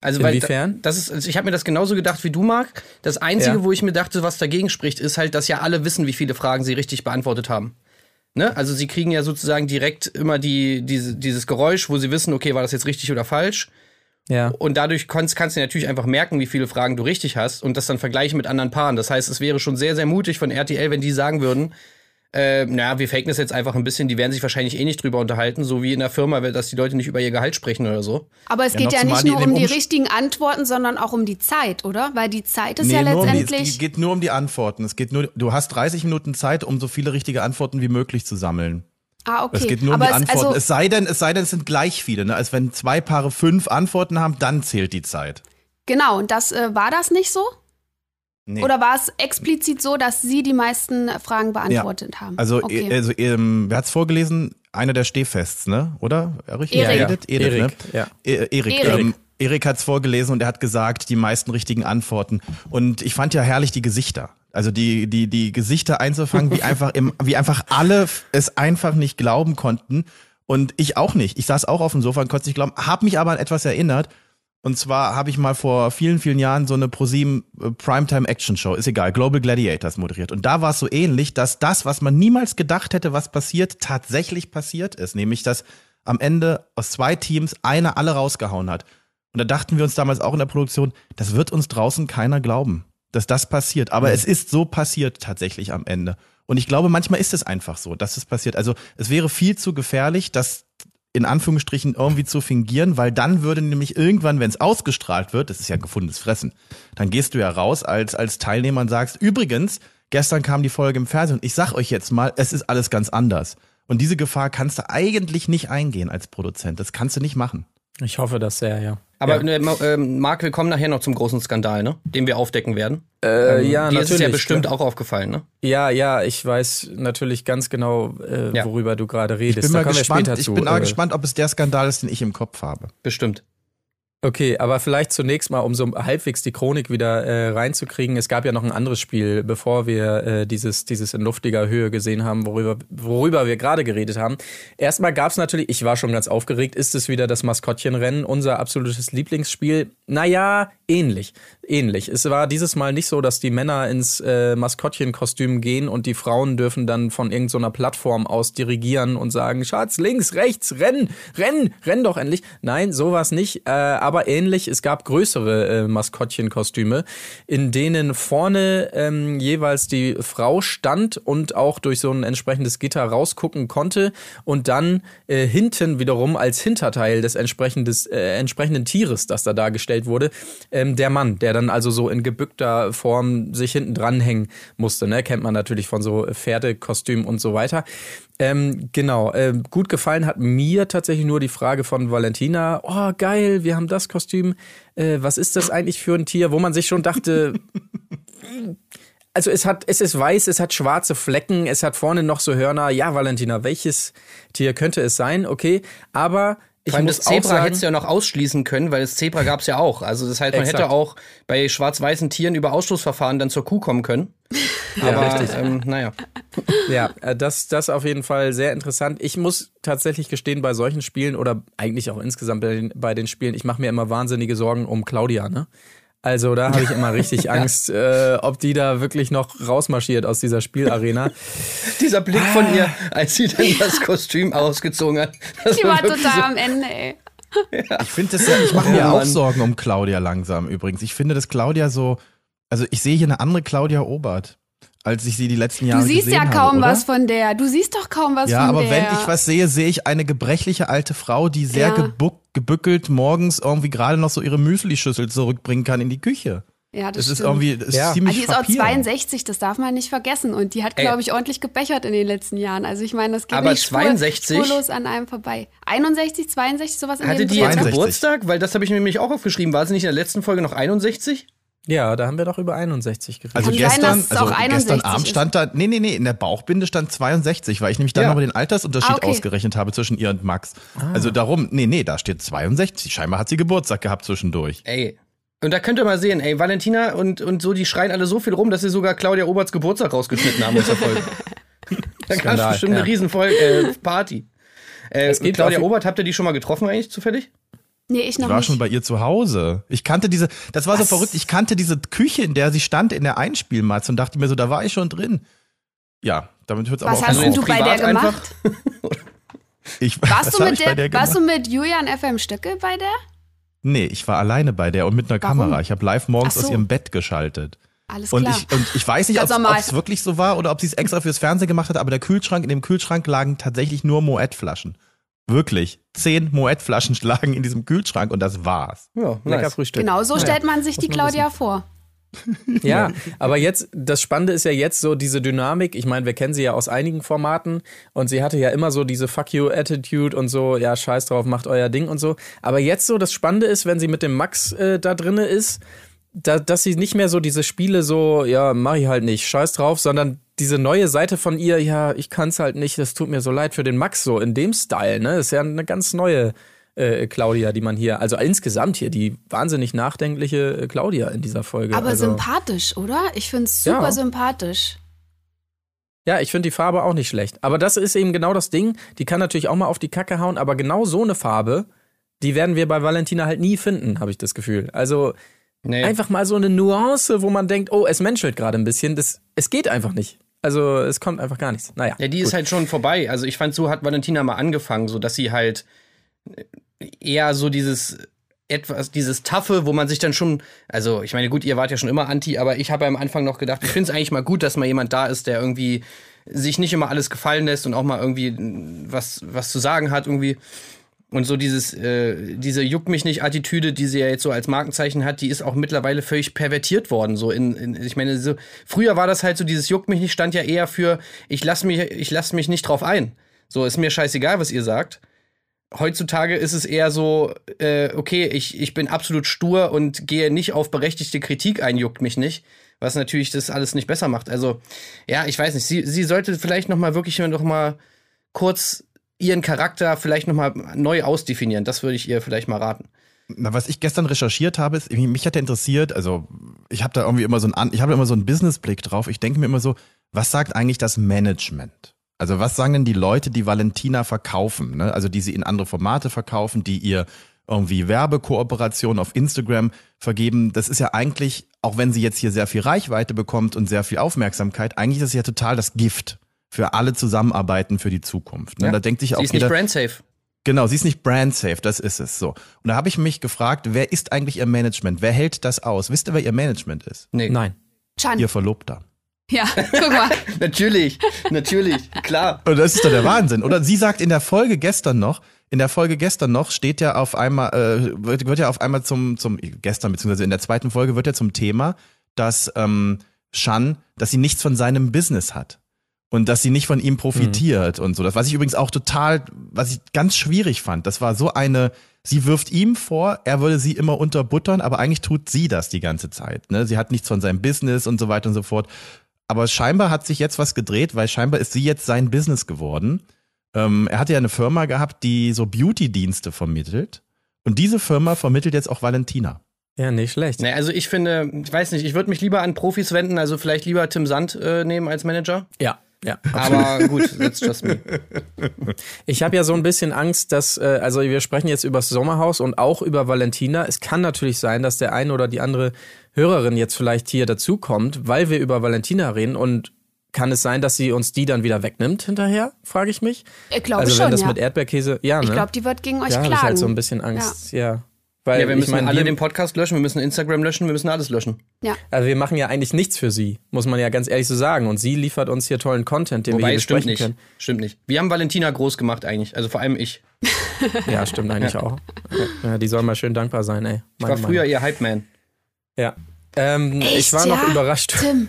Also, weil Inwiefern? da- Das ist, also ich habe mir das genauso gedacht wie du, Marc. Das Einzige, Ja. wo ich mir dachte, was dagegen spricht, ist halt, dass ja alle wissen, wie viele Fragen sie richtig beantwortet haben. Ne? Also sie kriegen ja sozusagen direkt immer die, diese, dieses Geräusch, wo sie wissen, okay, war das jetzt richtig oder falsch. Ja. Und dadurch kannst, kannst du natürlich einfach merken, wie viele Fragen du richtig hast und das dann vergleichen mit anderen Paaren. Das heißt, es wäre schon sehr, sehr mutig von RTL, wenn die sagen würden, äh, naja, wir faken das jetzt einfach ein bisschen, die werden sich wahrscheinlich eh nicht drüber unterhalten, so wie in der Firma, dass die Leute nicht über ihr Gehalt sprechen oder so. Aber es Ja, geht ja nicht nur um die Umst- richtigen Antworten, sondern auch um die Zeit, oder? Weil die Zeit ist Nee, ja nur um die, letztendlich. es geht nur um die Antworten. Es geht nur, du hast 30 Minuten Zeit, um so viele richtige Antworten wie möglich zu sammeln. Ah, okay. Es geht nur um Aber die es- Antworten. Also, es sei denn, es sei denn, es sind gleich viele. Ne? Als wenn zwei Paare fünf Antworten haben, dann zählt die Zeit. genau, und das äh, war das nicht so? Nee. Oder war es explizit so, dass Sie die meisten Fragen beantwortet haben? Also, okay. eh- also ähm, wer hat's vorgelesen? Einer der Stehfests, ne? Oder? Richtig? Erik. Edith? Edith, Erik, ne? ja. E- Erik. Erik. Ähm, Erik hat's vorgelesen und er hat gesagt, die meisten richtigen Antworten. Und ich fand ja herrlich die Gesichter. Also die, die, die Gesichter einzufangen, wie einfach im, wie einfach alle es einfach nicht glauben konnten. Und ich auch nicht. Ich saß auch auf dem Sofa und konnte es nicht glauben, hab mich aber an etwas erinnert. Und zwar habe ich mal vor vielen, vielen Jahren so eine ProSieben äh, Primetime Action Show, ist egal, Global Gladiators moderiert. Und da war es so ähnlich, dass das, was man niemals gedacht hätte, was passiert, tatsächlich passiert ist. Nämlich, dass am Ende aus zwei Teams einer alle rausgehauen hat. Und da dachten wir uns damals auch in der Produktion, das wird uns draußen keiner glauben, dass das passiert. Aber es ist so passiert tatsächlich am Ende. Und ich glaube, manchmal ist es einfach so, dass es passiert. Also es wäre viel zu gefährlich, das in Anführungsstrichen irgendwie zu fingieren, weil dann würde nämlich irgendwann, wenn es ausgestrahlt wird, das ist ja gefundenes Fressen, dann gehst du ja raus als, als Teilnehmer und sagst, übrigens, gestern kam die Folge im Fernsehen und ich sag euch jetzt mal, es ist alles ganz anders. Und diese Gefahr kannst du eigentlich nicht eingehen als Produzent. Das kannst du nicht machen. Ich hoffe das sehr, ja. Aber Ja. äh, Ma- ähm, Marc, wir kommen nachher noch zum großen Skandal, ne? Den wir aufdecken werden. Äh, ja, Dir ist es ja natürlich, bestimmt klar. auch aufgefallen, ne? Ja, ja, ich weiß natürlich ganz genau, äh, Ja. worüber du gerade redest. Ich bin da mal kommen gespannt, wir später ich zu. bin mal Äh, gespannt, ob es der Skandal ist, den ich im Kopf habe. Bestimmt. Okay, aber vielleicht zunächst mal, um so halbwegs die Chronik wieder äh, reinzukriegen. Es gab ja noch ein anderes Spiel, bevor wir äh, dieses, dieses in luftiger Höhe gesehen haben, worüber, worüber wir gerade geredet haben. Erstmal gab es natürlich, ich war schon ganz aufgeregt, ist es wieder das Maskottchenrennen, unser absolutes Lieblingsspiel? Naja, ähnlich. Ähnlich. Es war dieses Mal nicht so, dass die Männer ins äh, Maskottchenkostüm gehen und die Frauen dürfen dann von irgendeiner Plattform aus dirigieren und sagen, Schatz, links, rechts, renn, renn, renn doch endlich. Nein, sowas nicht. Äh, aber ähnlich, es gab größere äh, Maskottchenkostüme, in denen vorne ähm, jeweils die Frau stand und auch durch so ein entsprechendes Gitter rausgucken konnte und dann äh, hinten wiederum als Hinterteil des entsprechendes, äh, entsprechenden Tieres, das da dargestellt wurde, ähm, der Mann, der dann also so in gebückter Form sich hinten dranhängen musste. Ne? Kennt man natürlich von so Pferdekostümen und so weiter. Ähm, genau, äh, gut gefallen hat mir tatsächlich nur die Frage von Valentina, oh geil, wir haben das Kostüm, äh, was ist das eigentlich für ein Tier, wo man sich schon dachte, also es hat, es ist weiß, es hat schwarze Flecken, es hat vorne noch so Hörner. Ja, Valentina, welches Tier könnte es sein? Okay, aber ich Vor allem das Zebra sagen, hättest du ja noch ausschließen können, weil das Zebra gab es ja auch. Also das heißt, man Exakt. hätte auch bei schwarz-weißen Tieren über Ausschlussverfahren dann zur Kuh kommen können. *laughs* Ja, Aber richtig. ähm, naja. Ja, äh, das, das auf jeden Fall sehr interessant. Ich muss tatsächlich gestehen, bei solchen Spielen oder eigentlich auch insgesamt bei den, bei den Spielen, ich mache mir immer wahnsinnige Sorgen um Claudia, ne? Also da habe ich immer richtig *laughs* Angst, äh, ob die da wirklich noch rausmarschiert aus dieser Spielarena. *laughs* Dieser Blick Ah. von ihr, als sie dann *laughs* das Kostüm ausgezogen hat. Das Die war total so- am Ende, ey. Ich finde das ja, ich mache mir Oh, auch Mann. Sorgen um Claudia langsam übrigens. Ich finde, dass Claudia so, also ich sehe hier eine andere Claudia Obert, als ich sie die letzten Jahre Du siehst gesehen ja habe, kaum oder? was von der. Du siehst doch kaum was Ja, von aber der. wenn ich was sehe, sehe ich eine gebrechliche alte Frau, die sehr Ja. gebuck, gebückelt morgens irgendwie gerade noch so ihre Müslischüssel zurückbringen kann in die Küche. ja, das, Das ist irgendwie das ist Ja. Aber ziemlich die ist auch frappierend. 62, das darf man nicht vergessen. Und die hat, glaube ich, ordentlich gebechert in den letzten Jahren. Also ich meine, das geht Aber nicht spur, 62? spurlos an einem vorbei. 61, 62, sowas in Hatte die jetzt? 62. Geburtstag? Weil das habe ich mir nämlich auch aufgeschrieben. War sie nicht in der letzten Folge noch 61? Ja, da haben wir doch über 61 geredet. Also Kann gestern, also auch 61 gestern Abend ist. stand da, nee, nee, nee, in der Bauchbinde stand 62, weil ich nämlich dann Ja. nochmal den Altersunterschied Ah, okay. ausgerechnet habe zwischen ihr und Max. Also darum, nee, nee, da steht 62. Scheinbar hat sie Geburtstag gehabt zwischendurch. Ey. Und da könnt ihr mal sehen, ey, Valentina und, und so, die schreien alle so viel rum, dass sie sogar Claudia Oberts Geburtstag rausgeschnitten haben aus der Folge. *laughs* da gab es bestimmt ja. eine riesen Folge, äh, Party. Äh, Es geht Claudia Obert, habt ihr die schon mal getroffen eigentlich zufällig? Nee, ich noch Ich war nicht. schon bei ihr zu Hause. Ich kannte diese, das war so verrückt, ich kannte diese Küche, in der sie stand, in der Einspielmatz und dachte mir so, da war ich schon drin. Ja, damit hört es aber Was auch hast du bei der gemacht? *laughs* Ich, Warst, was du mit, der, der warst du mit Julian FM Stöcke bei der? Nee, ich war alleine bei der und mit einer Warum? Kamera. Ich habe live morgens so. aus ihrem Bett geschaltet. Alles Und klar. ich, und ich weiß nicht, ob es wirklich so war oder ob sie es extra fürs Fernsehen gemacht hat, aber der Kühlschrank, in dem Kühlschrank lagen tatsächlich nur Moet-Flaschen. Wirklich. Zehn Moet-Flaschen lagen in diesem Kühlschrank und das war's. Ja, Lecker nice. Frühstück. genau so stellt man sich die man Claudia vor. *laughs* Ja, aber jetzt, das Spannende ist ja jetzt so diese Dynamik. Ich meine, wir kennen sie ja aus einigen Formaten und sie hatte ja immer so diese Fuck you Attitude und so, ja, scheiß drauf, macht euer Ding und so. Aber jetzt so, das Spannende ist, wenn sie mit dem Max äh, da drinne ist, da, dass sie nicht mehr so diese Spiele so, ja, mach ich halt nicht, scheiß drauf, sondern diese neue Seite von ihr, ja, ich kann's halt nicht, das tut mir so leid für den Max, so in dem Style, ne? Das ist ja eine ganz neue äh, Claudia, die man hier, also insgesamt hier, die wahnsinnig nachdenkliche äh, Claudia in dieser Folge. Aber also, sympathisch, oder? Ich find's super Ja. sympathisch. Ja, ich finde die Farbe auch nicht schlecht. Aber das ist eben genau das Ding. Die kann natürlich auch mal auf die Kacke hauen, aber genau so eine Farbe, die werden wir bei Valentina halt nie finden, habe ich das Gefühl. Also Nee. einfach mal so eine Nuance, wo man denkt, oh, es menschelt gerade ein bisschen. Das, es geht einfach nicht. Also es kommt einfach gar nichts. Naja. Ja, die gut. ist halt schon vorbei. Also ich fand, so hat Valentina mal angefangen, so dass sie halt eher so dieses etwas, dieses Taffe, wo man sich dann schon, also ich meine, gut, ihr wart ja schon immer anti, aber ich habe am Anfang noch gedacht, ich finde es eigentlich mal gut, dass mal jemand da ist, der irgendwie sich nicht immer alles gefallen lässt und auch mal irgendwie was, was zu sagen hat irgendwie. Und so dieses, äh, diese Juck mich nicht Attitüde, die sie ja jetzt so als Markenzeichen hat, die ist auch mittlerweile völlig pervertiert worden. So in, in ich meine, so, früher war das halt so, dieses Juck mich nicht stand ja eher für, ich lass mich, ich lass mich nicht drauf ein. So, ist mir scheißegal, was ihr sagt. heutzutage ist es eher so, äh, okay, ich, ich bin absolut stur und gehe nicht auf berechtigte Kritik ein, juckt mich nicht. Was natürlich das alles nicht besser macht. Also, ja, ich weiß nicht. Sie, sie sollte vielleicht noch mal wirklich noch mal kurz ihren Charakter vielleicht noch mal neu ausdefinieren. Das würde ich ihr vielleicht mal raten. Na, was ich gestern recherchiert habe, ist, mich hat ja interessiert, also ich habe da irgendwie immer so einen, ich habe immer so einen Businessblick drauf. Ich denke mir immer so, was sagt eigentlich das Management? Also was sagen denn die Leute, die Valentina verkaufen? Ne? Also die sie in andere Formate verkaufen, die ihr irgendwie Werbekooperationen auf Instagram vergeben. Das ist ja eigentlich, auch wenn sie jetzt hier sehr viel Reichweite bekommt und sehr viel Aufmerksamkeit, eigentlich ist es ja total das Gift für alle Zusammenarbeiten für die Zukunft. Ne? Ja. Da denkt sich Sie auch ist nicht jeder, brandsafe. Genau, sie ist nicht brand safe, das ist es so. Und da habe ich mich gefragt, wer ist eigentlich ihr Management? Wer hält das aus? Wisst ihr, wer ihr Management ist? Nee. Nein. Chan. Ihr Verlobter. Ja, guck mal. *laughs* Natürlich, natürlich, klar. Und das ist doch der Wahnsinn. Oder sie sagt in der Folge gestern noch, in der Folge gestern noch steht ja auf einmal, äh, wird, wird ja auf einmal zum, zum, gestern, beziehungsweise in der zweiten Folge wird ja zum Thema, dass ähm, Shan, dass sie nichts von seinem Business hat. Und dass sie nicht von ihm profitiert und so. Das, was ich übrigens auch total, was ich ganz schwierig fand, das war so eine, sie wirft ihm vor, er würde sie immer unterbuttern, aber eigentlich tut sie das die ganze Zeit. Ne? Sie hat nichts von seinem Business und so weiter und so fort. Aber scheinbar hat sich jetzt was gedreht, weil scheinbar ist sie jetzt sein Business geworden. Ähm, er hatte ja eine Firma gehabt, die so Beauty-Dienste vermittelt. Und diese Firma vermittelt jetzt auch Valentina. Ja, nicht schlecht. Nee, also ich finde, ich weiß nicht, ich würde mich lieber an Profis wenden, also vielleicht lieber Tim Sand äh, nehmen als Manager. Ja, ja. Aber gut, that's just me. *laughs* Ich habe ja so ein bisschen Angst, dass, äh, also wir sprechen jetzt über das Sommerhaus und auch über Valentina. Es kann natürlich sein, dass der eine oder die andere Hörerin jetzt vielleicht hier dazukommt, weil wir über Valentina reden und kann es sein, dass sie uns die dann wieder wegnimmt hinterher, frage ich mich. Ich glaube also wenn schon, das ja. mit Erdbeerkäse, ja, ne? Ich glaube, die wird gegen euch da habe klagen. ich halt so ein bisschen Angst, ja. Weil Ja, wir ich müssen meine, alle wir, den Podcast löschen, wir müssen Instagram löschen, wir müssen alles löschen. Ja. also wir machen ja eigentlich nichts für sie, muss man ja ganz ehrlich so sagen. Und sie liefert uns hier tollen Content, den wir Wobei, hier es stimmt besprechen nicht. Stimmt nicht. Wir haben Valentina groß gemacht eigentlich, also vor allem ich. können. *laughs* Ja, stimmt eigentlich auch. Ja, die soll mal schön dankbar sein, ey. Ich war Meine früher Meinung. ihr Hype-Man. Ja. Ähm, ich Echt, war noch ja? überrascht. Tim,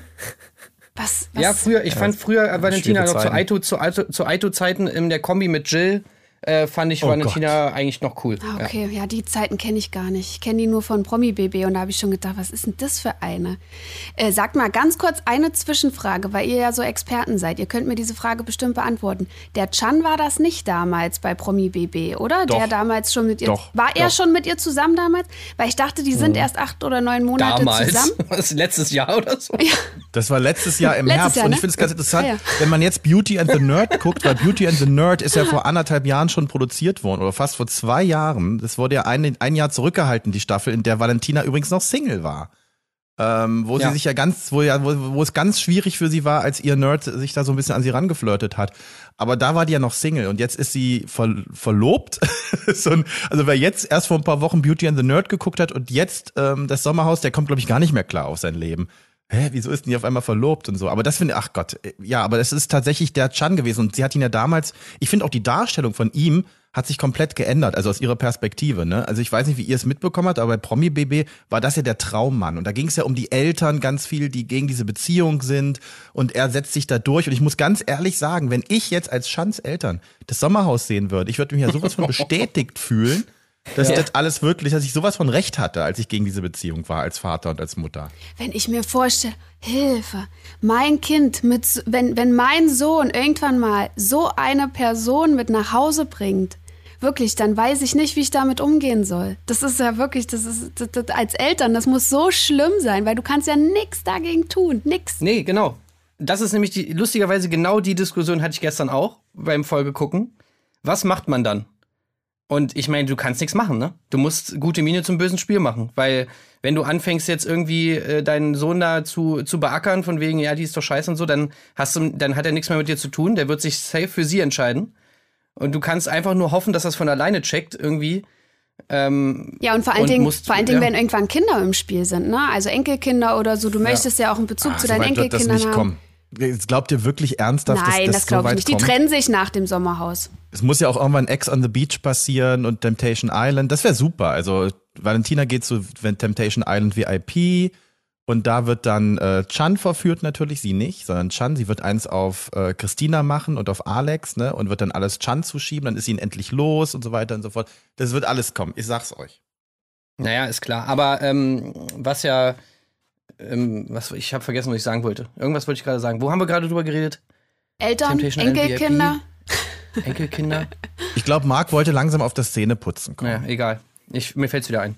was, *laughs* was? Ja, früher, ich fand früher Valentina noch zu Zeiten. Aito, zu Aito, zu Aito-Zeiten in der Kombi mit Jill, äh, fand ich Oh Valentina eigentlich noch cool. Ah, okay, ja. die Zeiten kenne ich gar nicht. Ich kenne die nur von Promi BB und da habe ich schon gedacht, was ist denn das für eine? Äh, sagt mal ganz kurz eine Zwischenfrage, weil ihr ja so Experten seid. Ihr könnt mir diese Frage bestimmt beantworten. Der Chan war das nicht damals bei Promi BB, oder? Doch. Der damals schon mit ihr. Doch, war er doch. schon mit ihr zusammen damals? Weil ich dachte, die sind erst acht oder neun Monate Damals. zusammen. *laughs* Was, letztes Jahr oder so? Das war letztes Jahr im *laughs* Letztes Herbst Jahr, und ne? ich finde es ganz interessant, ja. wenn man jetzt Beauty and the Nerd guckt, weil Beauty and the Nerd ist ja *laughs* vor anderthalb Jahren schon produziert worden oder fast vor zwei Jahren. Das wurde ja ein, ein Jahr zurückgehalten, die Staffel, in der Valentina übrigens noch Single war. Ähm, wo Ja. sie sich ja ganz, wo ja, wo, wo es ganz schwierig für sie war, als ihr Nerd sich da so ein bisschen an sie rangeflirtet hat. Aber da war die ja noch Single und jetzt ist sie ver verlobt. *laughs* so ein, also wer jetzt erst vor ein paar Wochen Beauty and the Nerd geguckt hat und jetzt ähm, das Sommerhaus, der kommt, glaube ich, gar nicht mehr klar auf sein Leben. Hä, wieso ist denn die auf einmal verlobt und so? Aber das finde ach Gott, äh, ja, aber das ist tatsächlich der Chan gewesen und sie hat ihn ja damals, ich finde auch die Darstellung von ihm hat sich komplett geändert, also aus ihrer Perspektive, ne? Also ich weiß nicht, wie ihr es mitbekommen habt, aber bei Promi BB war das ja der Traummann und da ging es ja um die Eltern ganz viel, die gegen diese Beziehung sind und er setzt sich da durch und ich muss ganz ehrlich sagen, wenn ich jetzt als Chans Eltern das Sommerhaus sehen würde, ich würde mich ja sowas von *laughs* bestätigt fühlen, dass das alles wirklich, dass ich sowas von Recht hatte, als ich gegen diese Beziehung war als Vater und als Mutter. Wenn ich mir vorstelle, Hilfe, mein Kind mit, wenn, wenn mein Sohn irgendwann mal so eine Person mit nach Hause bringt, wirklich, dann weiß ich nicht, wie ich damit umgehen soll. Das ist ja wirklich, das ist, das, das, als Eltern, das muss so schlimm sein, weil du kannst ja nichts dagegen tun, nix. Nee, genau. Das ist nämlich die, lustigerweise genau die Diskussion hatte ich gestern auch beim Folge gucken. Was macht man dann? Und ich meine, du kannst nichts machen, ne? Du musst gute Miene zum bösen Spiel machen, weil wenn du anfängst jetzt irgendwie äh, deinen Sohn da zu, zu beackern von wegen, ja, die ist doch scheiße und so, dann hast du, dann hat er nichts mehr mit dir zu tun, der wird sich safe für sie entscheiden. Und du kannst einfach nur hoffen, dass das von alleine checkt irgendwie. Ähm, Ja, und vor allen Und Dingen, musst- vor allen Dingen, ja. wenn irgendwann Kinder im Spiel sind, ne? Also Enkelkinder oder so, du möchtest ja, auch einen Bezug Ah, zu deinen Enkelkindern haben. kommen. Jetzt Glaubt ihr wirklich ernsthaft, Nein, dass das, das, glaube so ich nicht. Die kommt? trennen sich nach dem Sommerhaus. Es muss ja auch irgendwann Ex on the Beach passieren und Temptation Island. Das wäre super. Also Valentina geht zu Temptation Island VIP Und da wird dann äh, Chan verführt natürlich, sie nicht, sondern Chan, sie wird eins auf äh, Christina machen und auf Alex, ne? Und wird dann alles Chan zuschieben, dann ist sie ihn endlich los und so weiter und so fort. Das wird alles kommen, ich sag's euch. Naja, ist klar. Aber ähm, was ja, ähm, was ich habe vergessen, was ich sagen wollte. Irgendwas wollte ich gerade sagen. Wo haben wir gerade drüber geredet? Eltern, Temptation Enkelkinder. Enkelkinder? *laughs* Ich glaube, Marc wollte langsam auf das Zähneputzen kommen. naja, egal. Ich, mir fällt's wieder ein.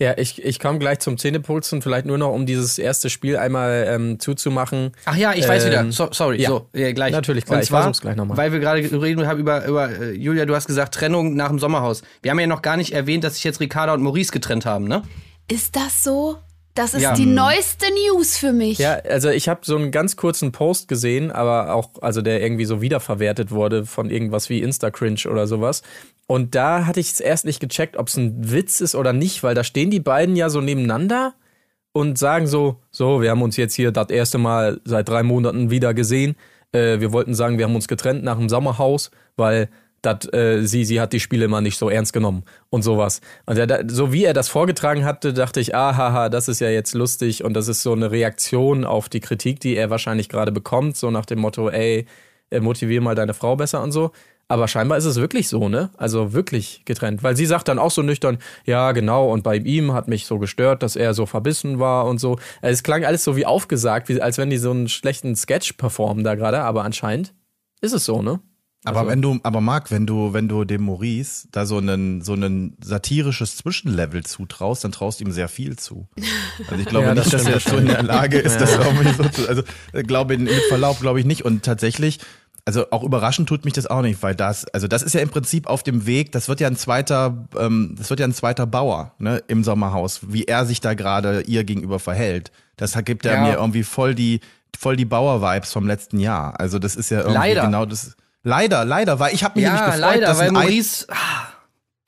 Ja, ich, ich komme gleich zum Zähneputzen, vielleicht nur noch, um dieses erste Spiel einmal ähm, zuzumachen. Ach ja, ich weiß Ähm, wieder. So, sorry, ja. so, ja, gleich. Natürlich, gleich. Und Ich zwar, versuch's gleich nochmal. Weil wir gerade reden haben über, über äh, Julia, du hast gesagt, Trennung nach dem Sommerhaus. Wir haben ja noch gar nicht erwähnt, dass sich jetzt Ricarda und Maurice getrennt haben, ne? Ist das so? Das ist Ja. die neueste News für mich. Ja, also ich habe so einen ganz kurzen Post gesehen, aber auch, also der irgendwie so wiederverwertet wurde von irgendwas wie Insta-Cringe oder sowas. Und da hatte ich es erst nicht gecheckt, ob es ein Witz ist oder nicht, weil da stehen die beiden ja so nebeneinander und sagen so, so, wir haben uns jetzt hier das erste Mal seit drei Monaten wieder gesehen. Äh, wir wollten sagen, wir haben uns getrennt nach dem Sommerhaus, weil dat, äh, sie, sie hat die Spiele immer nicht so ernst genommen und sowas. Und er, da- so wie er das vorgetragen hatte, dachte ich, ah, haha, das ist ja jetzt lustig und das ist so eine Reaktion auf die Kritik, die er wahrscheinlich gerade bekommt, so nach dem Motto, ey, äh, motivier mal deine Frau besser und so. Aber scheinbar ist es wirklich so, ne? Also wirklich getrennt. Weil sie sagt dann auch so nüchtern, ja, genau, und bei ihm hat mich so gestört, dass er so verbissen war und so. Es klang alles so wie aufgesagt, wie, als wenn die so einen schlechten Sketch performen da gerade, aber anscheinend ist es so, ne? Aber Also- wenn du, aber Marc, wenn du, wenn du dem Maurice da so einen, so einen satirisches Zwischenlevel zutraust, dann traust du ihm sehr viel zu. Also ich *laughs* glaube Ja, das nicht, dass stimmt er so in der Lage ist, das irgendwie so zu, also äh, glaube mit Verlaub glaube ich nicht. Und tatsächlich, also auch überraschend tut mich das auch nicht, weil das, also das ist ja im Prinzip auf dem Weg, das wird ja ein zweiter, ähm, das wird ja ein zweiter Bauer, ne, im Sommerhaus, wie er sich da gerade ihr gegenüber verhält. Das gibt ja, Ja. mir irgendwie voll die, voll die Bauer-Vibes vom letzten Jahr. Also das ist ja irgendwie Leider. genau das. Leider, leider, weil ich habe mich nämlich Ja, gefreut, leider, dass weil Maurice.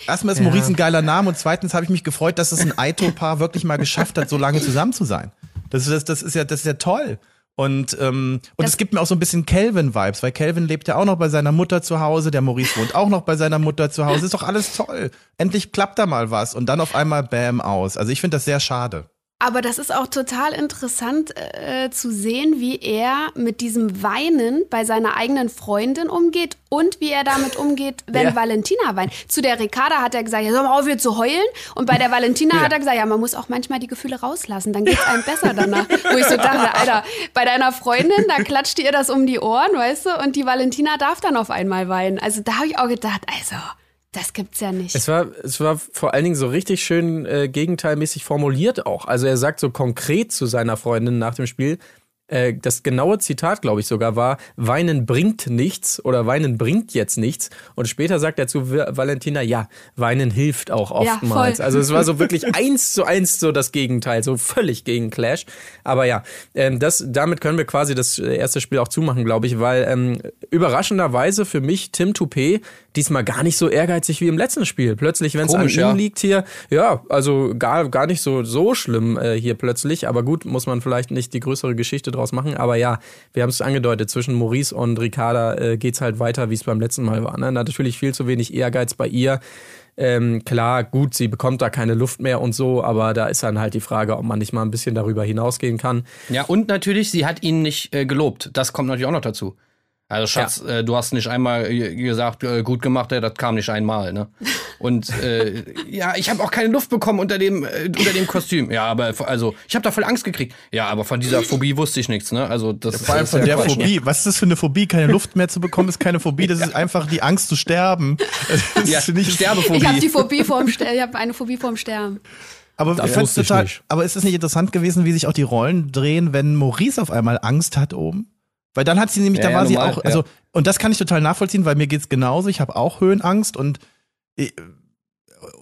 Erstmal ist Maurice ein geiler Name und zweitens habe ich mich gefreut, dass es ein Aito-Paar wirklich mal geschafft hat, so lange *laughs* zusammen zu sein. Das, das, das ist ja, das ist ja toll. Und, ähm, und Das- es gibt mir auch so ein bisschen Calvin-Vibes, weil Calvin lebt ja auch noch bei seiner Mutter zu Hause, der Maurice wohnt auch noch bei seiner Mutter zu Hause. Ist doch alles toll. Endlich klappt da mal was und dann auf einmal Bam aus. Also ich finde das sehr schade. Aber das ist auch total interessant äh, zu sehen, wie er mit diesem Weinen bei seiner eigenen Freundin umgeht und wie er damit umgeht, wenn Ja. Valentina weint. Zu der Ricarda hat er gesagt, ja, soll mal aufhören zu heulen. Und bei der Valentina Ja. hat er gesagt, ja, man muss auch manchmal die Gefühle rauslassen, dann geht's einem besser danach. Wo ich so dachte, Alter, bei deiner Freundin, da klatscht ihr das um die Ohren, weißt du, und die Valentina darf dann auf einmal weinen. Also da habe ich auch gedacht, also, das gibt's ja nicht. Es war, es war vor allen Dingen so richtig schön äh, gegenteilmäßig formuliert auch. Also er sagt so konkret zu seiner Freundin nach dem Spiel, äh, das genaue Zitat, glaube ich sogar, war, Weinen bringt nichts oder Weinen bringt jetzt nichts. Und später sagt er zu Va- Valentina, ja, Weinen hilft auch Ja, oftmals. voll. also es war so wirklich *laughs* eins zu eins so das Gegenteil, so völlig gegen Clash. Aber ja, ähm, das, damit können wir quasi das erste Spiel auch zumachen, glaube ich, weil ähm, überraschenderweise für mich Tim Toupé diesmal gar nicht so ehrgeizig wie im letzten Spiel. Plötzlich, wenn es an ihm ja. liegt hier, ja, also gar, gar nicht so, so schlimm äh, hier plötzlich. Aber gut, muss man vielleicht nicht die größere Geschichte draus machen. Aber ja, wir haben es angedeutet, zwischen Maurice und Ricarda äh, geht's halt weiter, wie es beim letzten Mal war. Ne? Natürlich viel zu wenig Ehrgeiz bei ihr. Ähm, klar, gut, sie bekommt da keine Luft mehr und so, aber da ist dann halt die Frage, ob man nicht mal ein bisschen darüber hinausgehen kann. Ja, und natürlich, sie hat ihn nicht äh, gelobt. Das kommt natürlich auch noch dazu. Also Schatz, äh, du hast nicht einmal gesagt, äh, gut gemacht, ja, das kam nicht einmal, ne? *laughs* Und äh, ja, ich habe auch keine Luft bekommen unter dem äh, unter dem Kostüm. Ja, aber also ich habe da voll Angst gekriegt. Ja, aber von dieser Phobie wusste ich nichts, ne? Also das Vor allem ist von ja der Quatsch. Phobie. Was ist das für eine Phobie? Keine *laughs* Luft mehr zu bekommen, ist keine Phobie. Das ist einfach die Angst zu sterben. *laughs* Das ist Ja, ich- Sterbephobie. ich habe die Phobie vorm Ster ich habe eine Phobie vorm Sterben. Aber Das ich ich total, nicht. aber ist es nicht interessant gewesen, wie sich auch die Rollen drehen, wenn Maurice auf einmal Angst hat oben? Weil dann hat sie nämlich, Ja, da ja, war sie normal, auch, also, ja. und das kann ich total nachvollziehen, weil mir geht's genauso. Ich habe auch Höhenangst und ich-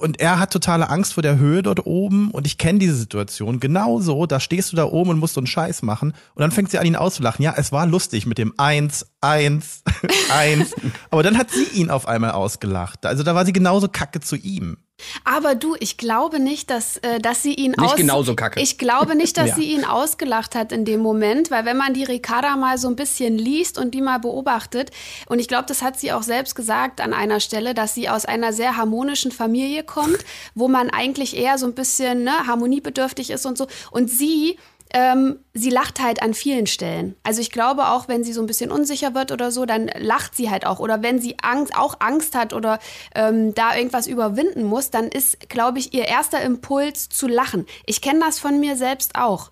und er hat totale Angst vor der Höhe dort oben und ich kenne diese Situation genauso. Da stehst du da oben und musst so einen Scheiß machen und dann fängt sie an, ihn auszulachen. Ja, es war lustig mit dem Eins, Eins, *laughs* Eins. Aber dann hat sie ihn auf einmal ausgelacht. Also da war sie genauso kacke zu ihm. Aber du, ich glaube nicht, dass, äh, dass sie ihn Nicht aus genauso kacke. Ich glaube nicht, dass *laughs* Ja. sie ihn ausgelacht hat in dem Moment, weil wenn man die Ricarda mal so ein bisschen liest und die mal beobachtet, und ich glaube, das hat sie auch selbst gesagt an einer Stelle, dass sie aus einer sehr harmonischen Familie kommt, wo man eigentlich eher so ein bisschen ne, harmoniebedürftig ist und so. Und sie ähm, sie lacht halt an vielen Stellen. Also ich glaube auch, wenn sie so ein bisschen unsicher wird oder so, dann lacht sie halt auch. Oder wenn sie Angst, auch Angst hat oder ähm, da irgendwas überwinden muss, dann ist, glaube ich, ihr erster Impuls zu lachen. Ich kenne das von mir selbst auch.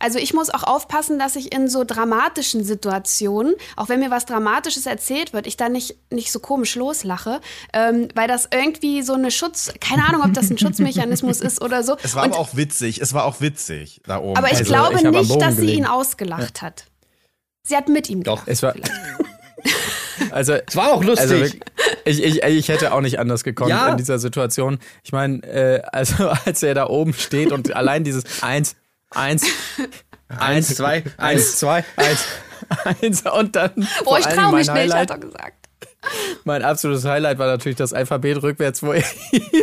Also ich muss auch aufpassen, dass ich in so dramatischen Situationen, auch wenn mir was Dramatisches erzählt wird, ich da nicht, nicht so komisch loslache, ähm, weil das irgendwie so eine Schutz, keine Ahnung, ob das ein Schutzmechanismus ist oder so. Es war Und, aber auch witzig, es war auch witzig da oben. aber ich Also, glaube ich nicht, dass sie gelegen. ihn ausgelacht hat. Sie hat mit ihm Doch. gelacht. Es war. *laughs* Also, Es war auch lustig. Also ich, ich, ich hätte auch nicht anders gekonnt Ja. in dieser Situation. Ich meine, äh, also *laughs* als er da oben steht und allein dieses eins, *laughs* *laughs* eins, Eins, zwei, eins, zwei. eins, *laughs* eins und dann. Oh, vor ich traue mich mein nicht, hat er gesagt. mein absolutes Highlight war natürlich das Alphabet rückwärts, wo er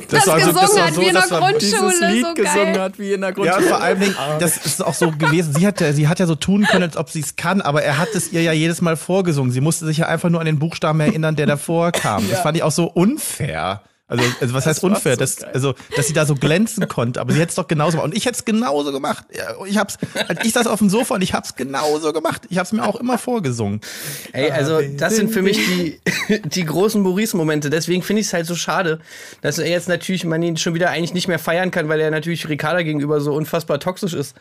Das war so- gesungen das war hat so- wie in der das Grundschule, Lied so gesungen geil. hat wie in der Ja, Grundschule. und vor allem, das ist auch so gewesen. Sie hat, ja, sie hat ja so tun können, als ob sie es kann, aber er hat es ihr ja jedes Mal vorgesungen. Sie musste sich ja einfach nur an den Buchstaben erinnern, der davor kam. Das fand ich auch so unfair. Also, also was heißt war unfair? so dass, also, dass sie da so glänzen konnte, aber sie hätte es doch genauso gemacht. Und ich hätte es genauso gemacht. Ich hab's, halt, ich saß auf dem Sofa und ich hab's genauso gemacht. Ich hab's mir auch immer vorgesungen. Ey, also das sind für mich die, *laughs* die großen Maurice-Momente. Deswegen finde ich es halt so schade, dass er jetzt natürlich, man ihn schon wieder eigentlich nicht mehr feiern kann, weil er natürlich Ricarda gegenüber so unfassbar toxisch ist.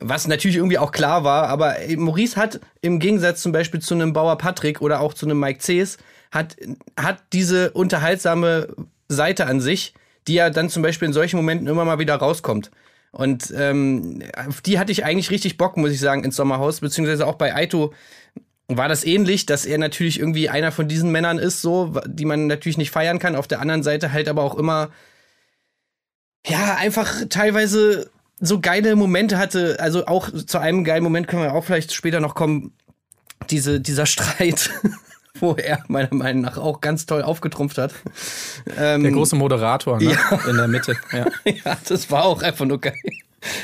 Was natürlich irgendwie auch klar war, aber Maurice hat im Gegensatz zum Beispiel zu einem Bauer Patrick oder auch zu einem Mike Cees, hat, hat diese unterhaltsame Seite an sich, die ja dann zum Beispiel in solchen Momenten immer mal wieder rauskommt. Und ähm, auf die hatte ich eigentlich richtig Bock, muss ich sagen, ins Sommerhaus, beziehungsweise auch bei Aito war das ähnlich, dass er natürlich irgendwie einer von diesen Männern ist, so, die man natürlich nicht feiern kann. Auf der anderen Seite halt aber auch immer, ja, einfach teilweise so geile Momente hatte. Also auch zu einem geilen Moment können wir auch vielleicht später noch kommen. Diese, dieser *laughs* Streit, wo er meiner Meinung nach auch ganz toll aufgetrumpft hat. Ähm, der große Moderator ne? in der Mitte. Ja. *laughs* ja, das war auch einfach nur geil.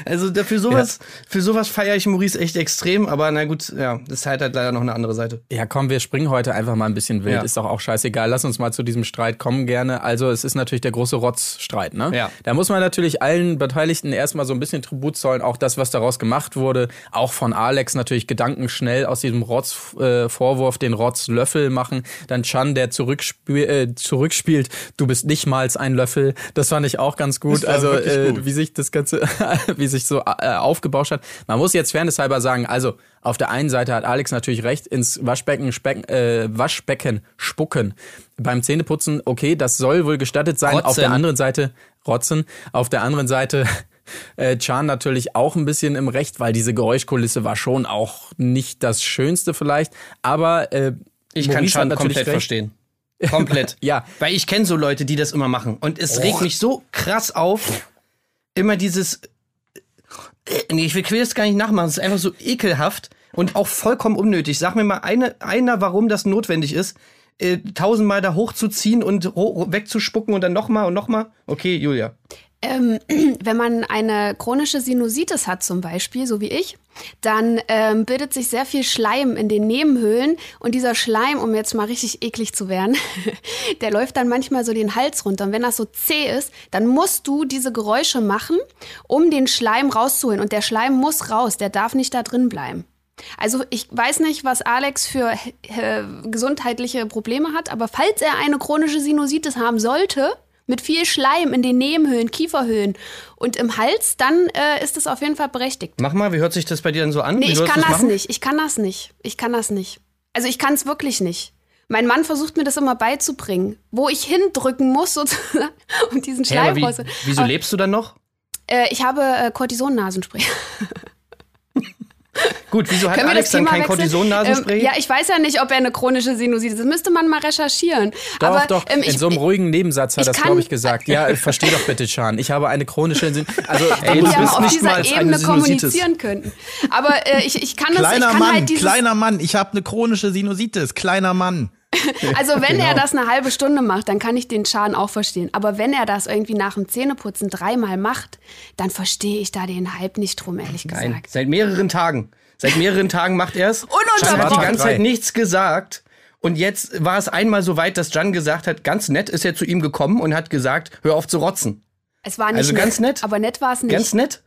Also da- für sowas, für sowas feiere ich Maurice echt extrem, aber na gut, ja, das hat halt leider noch eine andere Seite. Ja, komm, wir springen heute einfach mal ein bisschen wild. Ja. Ist doch auch scheißegal. Lass uns mal zu diesem Streit kommen gerne. Also, es ist natürlich der große Rotzstreit, ne? Ja. Da muss man natürlich allen Beteiligten erstmal so ein bisschen Tribut zollen. Auch das, was daraus gemacht wurde. Auch von Alex natürlich gedankenschnell aus diesem Rotz-Vorwurf den Rotz-Löffel machen. Dann Chan, der zurückspiel, äh, zurückspielt, du bist nicht mal ein Löffel. Das fand ich auch ganz gut. Also, äh, gut. wie sich das Ganze, *laughs* *laughs* wie sich so äh, aufgebauscht hat. Man muss jetzt fairnesshalber sagen, also auf der einen Seite hat Alex natürlich recht, ins Waschbecken, Speck, äh, Waschbecken spucken. Beim Zähneputzen, okay, das soll wohl gestattet sein. Auf Rotzen. der anderen Seite, rotzen. Auf der anderen Seite, *laughs* äh, Chan natürlich auch ein bisschen im Recht, weil diese Geräuschkulisse war schon auch nicht das Schönste vielleicht. Aber äh, Ich kann Maurice schon natürlich komplett recht. verstehen. *laughs* Komplett. Ja. Weil ich kenne so Leute, die das immer machen. Und es regt mich so krass auf. Immer dieses. Nee, ich will das gar nicht nachmachen. Es ist einfach so ekelhaft und auch vollkommen unnötig. Sag mir mal eine, einer, warum das notwendig ist, äh, tausendmal da hochzuziehen und ho wegzuspucken und dann nochmal und nochmal. Okay, Julia. Ähm, *clears throat* wenn man eine chronische Sinusitis hat zum Beispiel, so wie ich, dann ähm, bildet sich sehr viel Schleim in den Nebenhöhlen und dieser Schleim, um jetzt mal richtig eklig zu werden, *laughs* der läuft dann manchmal so den Hals runter und wenn das so zäh ist, dann musst du diese Geräusche machen, um den Schleim rauszuholen und der Schleim muss raus, der darf nicht da drin bleiben. Also ich weiß nicht, was Alex für äh, gesundheitliche Probleme hat, aber falls er eine chronische Sinusitis haben sollte, mit viel Schleim in den Nebenhöhlen, Kieferhöhlen und im Hals, dann äh, ist es auf jeden Fall berechtigt. Mach mal, wie hört sich das bei dir denn so an? Nee, Wie ich kann das machen? nicht. Ich kann das nicht. Ich kann das nicht. Also ich kann es wirklich nicht. Mein Mann versucht mir das immer beizubringen, wo ich hindrücken muss sozusagen, *laughs* um diesen Schleim wie, raus. wieso Aber, lebst du dann noch? äh, Ich habe äh, Cortison-Nasenspray. *laughs* Gut, wieso hat Können wir Alex das dann Thema kein wechseln? Cortison-Nasenspray? Ähm, ja, ich weiß ja nicht, ob er eine chronische Sinusitis Das müsste man mal recherchieren. Doch, Aber, doch. ähm, in ich, so einem ruhigen Nebensatz hat ich das, glaube ich, gesagt. Ja, versteh doch bitte, Chan. Ich habe eine chronische Sin Also, Ey, du ja bist mal auf nicht mal dieser Ebene Sinusitis. kommunizieren könnten. Aber äh, ich, ich kann das, ich Kleiner kann Mann, halt kleiner Mann, ich habe eine chronische Sinusitis, kleiner Mann. *laughs* also wenn Genau. er das eine halbe Stunde macht, dann kann ich den Schaden auch verstehen. Aber wenn er das irgendwie nach dem Zähneputzen dreimal macht, dann verstehe ich da den Hype nicht drum, ehrlich Nein, gesagt. seit mehreren Tagen. Seit mehreren Tagen macht er es. *laughs* Ununterbrochen. hat die ganze. Zeit nichts gesagt. Und jetzt war es einmal so weit, dass Jan gesagt hat, ganz nett ist er zu ihm gekommen und hat gesagt, hör auf zu rotzen. Es war nicht Also nett, ganz nett. Aber nett war es nicht. Ganz nett.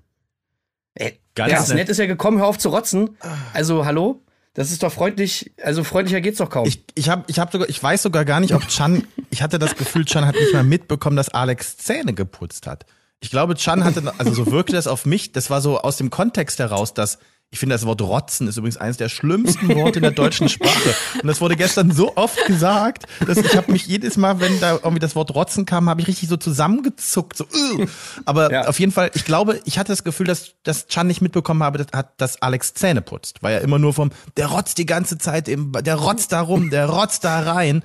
Ey, Ganz ganz nett. nett ist er gekommen, hör auf zu rotzen. Also, hallo? Das ist doch freundlich, also freundlicher geht's doch kaum. Ich, ich, hab, ich, hab sogar, ich weiß sogar gar nicht, ob Chan, ich hatte das Gefühl, Chan hat nicht mal mitbekommen, dass Alex Zähne geputzt hat. Ich glaube, Chan hatte, also so wirkte das auf mich, das war so aus dem Kontext heraus, dass, ich finde, das Wort Rotzen ist übrigens eines der schlimmsten Worte in der deutschen Sprache. Und das wurde gestern so oft gesagt, dass ich habe mich jedes Mal, wenn da irgendwie das Wort Rotzen kam, habe ich richtig so zusammengezuckt. So, uh. Aber Ja. auf jeden Fall, ich glaube, ich hatte das Gefühl, dass, dass Chan nicht mitbekommen habe, dass, dass Alex Zähne putzt. Weil er immer nur vom, der rotzt die ganze Zeit, im, der rotzt da rum, der rotzt da rein.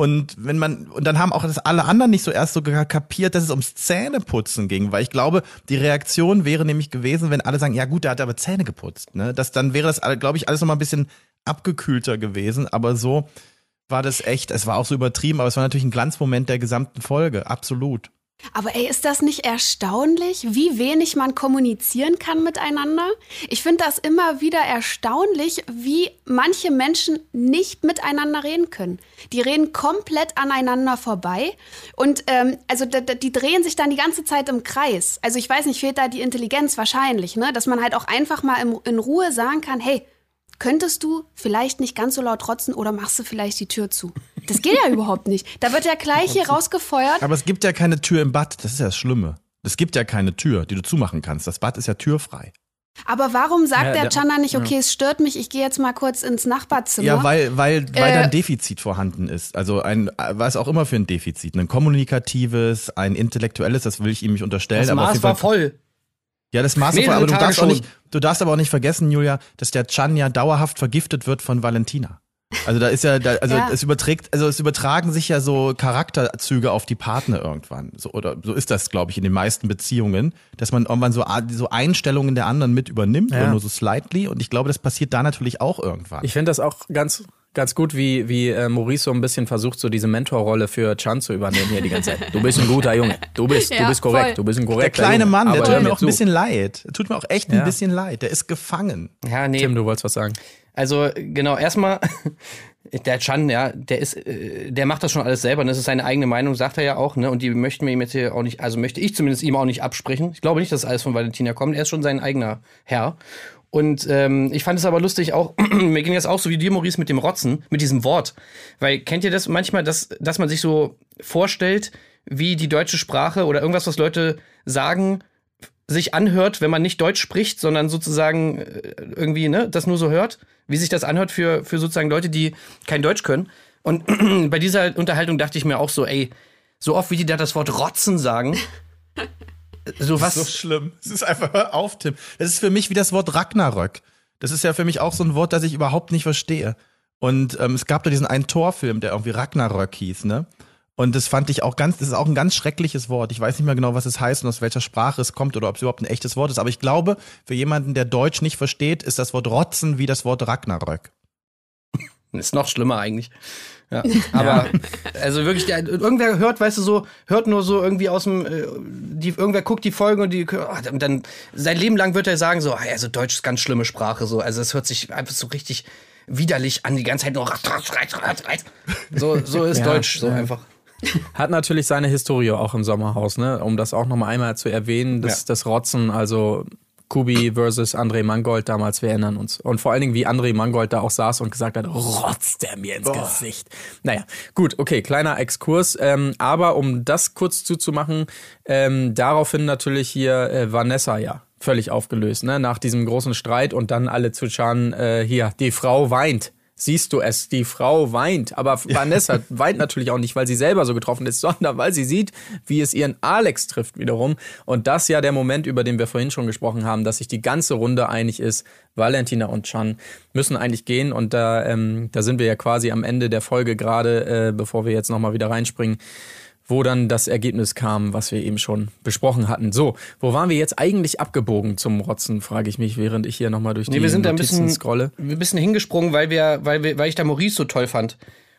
Und wenn man, und dann haben auch das alle anderen nicht so erst so kapiert, dass es ums Zähneputzen ging, weil ich glaube, die Reaktion wäre nämlich gewesen, wenn alle sagen, ja gut, der hat aber Zähne geputzt, ne? Das, dann wäre das, glaube ich, alles nochmal ein bisschen abgekühlter gewesen, aber so war das echt, es war auch so übertrieben, aber es war natürlich ein Glanzmoment der gesamten Folge, absolut. Aber ey, ist das nicht erstaunlich, wie wenig man kommunizieren kann miteinander? Ich finde das immer wieder erstaunlich, wie manche Menschen nicht miteinander reden können. Die reden komplett aneinander vorbei und ähm, also die drehen sich dann die ganze Zeit im Kreis. Also ich weiß nicht, fehlt da die Intelligenz wahrscheinlich, ne? Dass man halt auch einfach mal im, in Ruhe sagen kann, hey, könntest du vielleicht nicht ganz so laut trotzen oder machst du vielleicht die Tür zu? Das geht ja überhaupt nicht. Da wird ja gleich hier rausgefeuert. Aber es gibt ja keine Tür im Bad, das ist ja das Schlimme. Es gibt ja keine Tür, die du zumachen kannst. Das Bad ist ja türfrei. Aber warum sagt Ja, der der- Chana nicht, okay, es stört mich, ich gehe jetzt mal kurz ins Nachbarzimmer? Ja, weil, weil, weil da Äh, ein Defizit vorhanden ist. Also ein, was auch immer für ein Defizit. Ein kommunikatives, ein intellektuelles, das will ich ihm nicht unterstellen. das Maß war voll. Ja, das Maß war voll, aber du Tage darfst, auch nicht, du darfst aber auch nicht vergessen, Julia, dass der Chan ja dauerhaft vergiftet wird von Valentina. Also da ist ja, da, also Ja. es überträgt, also es übertragen sich ja so Charakterzüge auf die Partner irgendwann. So, oder so ist das, glaube ich, in den meisten Beziehungen, dass man irgendwann so, so Einstellungen der anderen mit übernimmt, Ja. oder nur so slightly. Und ich glaube, das passiert da natürlich auch irgendwann. Ich finde das auch ganz, ganz gut, wie, wie äh, Maurice so ein bisschen versucht, so diese Mentorrolle für Chan zu übernehmen hier die ganze Zeit. Du bist ein guter Junge. Du bist, du Ja, bist korrekt. voll. Du bist ein der korrekter kleine Junge. Mann, der Aber tut mir auch ein bisschen leid. Der tut mir auch echt ein Ja. bisschen leid. Der ist gefangen. Ja, nee. Tim, du wolltest was sagen. Also genau, erstmal, *laughs* der Chan, ja, der ist, äh, der macht das schon alles selber. Und das ist seine eigene Meinung, sagt er ja auch, ne? Und die möchten wir ihm jetzt hier auch nicht, also möchte ich zumindest ihm auch nicht absprechen. Ich glaube nicht, dass alles von Valentina kommt. Er ist schon sein eigener Herr. Und ähm, ich fand es aber lustig auch, *clears throat* mir ging das auch so wie dir, Maurice, mit dem Rotzen, mit diesem Wort. Weil kennt ihr das manchmal, dass, dass man sich so vorstellt, wie die deutsche Sprache oder irgendwas, was Leute sagen, sich anhört, wenn man nicht Deutsch spricht, sondern sozusagen äh, irgendwie, ne, das nur so hört, wie sich das anhört für, für sozusagen Leute, die kein Deutsch können. Und *clears throat* bei dieser Unterhaltung dachte ich mir auch so, ey, so oft wie die da das Wort Rotzen sagen, *laughs* so was. so schlimm. Es ist einfach, hör auf, Tim. Das ist für mich wie das Wort Ragnarök. Das ist ja für mich auch so ein Wort, das ich überhaupt nicht verstehe. Und ähm, es gab da diesen einen Torfilm, der irgendwie Ragnarök hieß, ne? Und das fand ich auch ganz, das ist auch ein ganz schreckliches Wort. Ich weiß nicht mehr genau, was es heißt und aus welcher Sprache es kommt oder ob es überhaupt ein echtes Wort ist. Aber ich glaube, für jemanden, der Deutsch nicht versteht, ist das Wort Rotzen wie das Wort Ragnarök. *laughs* Ist noch schlimmer eigentlich. *laughs* Ja, aber also wirklich, der, irgendwer hört, weißt du so, hört nur so irgendwie aus dem, äh, die, irgendwer guckt die Folgen und die, ah, dann- sein Leben lang wird er sagen so, also Deutsch ist ganz schlimme Sprache so, also es hört sich einfach so richtig widerlich an, die ganze Zeit nur *laughs* so, so ist Ja, Deutsch so ja. einfach. Hat natürlich seine Historie auch im Sommerhaus, ne? Um das auch nochmal einmal zu erwähnen, das, Ja. das Rotzen, also Kubi versus André Mangold damals, wir erinnern uns. Und vor allen Dingen, wie André Mangold da auch saß und gesagt hat, rotzt er mir ins Gesicht. Naja, gut, okay, kleiner Exkurs. Ähm, aber um das kurz zuzumachen, ähm, daraufhin natürlich hier äh, Vanessa ja völlig aufgelöst, ne? Nach diesem großen Streit und dann alle zu schauen, äh, hier, die Frau weint. Siehst du es, die Frau weint. Aber Vanessa *laughs* weint natürlich auch nicht, weil sie selber so getroffen ist, *laughs* sondern weil sie sieht, wie es ihren Alex trifft wiederum. Und das ja der Moment, über den wir vorhin schon gesprochen haben, dass sich die ganze Runde einig ist, Valentina und Chan müssen eigentlich gehen. Und da, ähm, da sind wir ja quasi am Ende der Folge gerade, äh, bevor wir jetzt nochmal wieder reinspringen wo dann das Ergebnis kam, was wir eben schon besprochen hatten. So, wo waren wir jetzt eigentlich abgebogen zum Rotzen, frage ich mich, während ich hier nochmal durch die Nee, wir sind da ein Notizen bisschen, scrolle. ein bisschen hingesprungen, weil wir, weil wir, weil ich da Maurice so toll fand.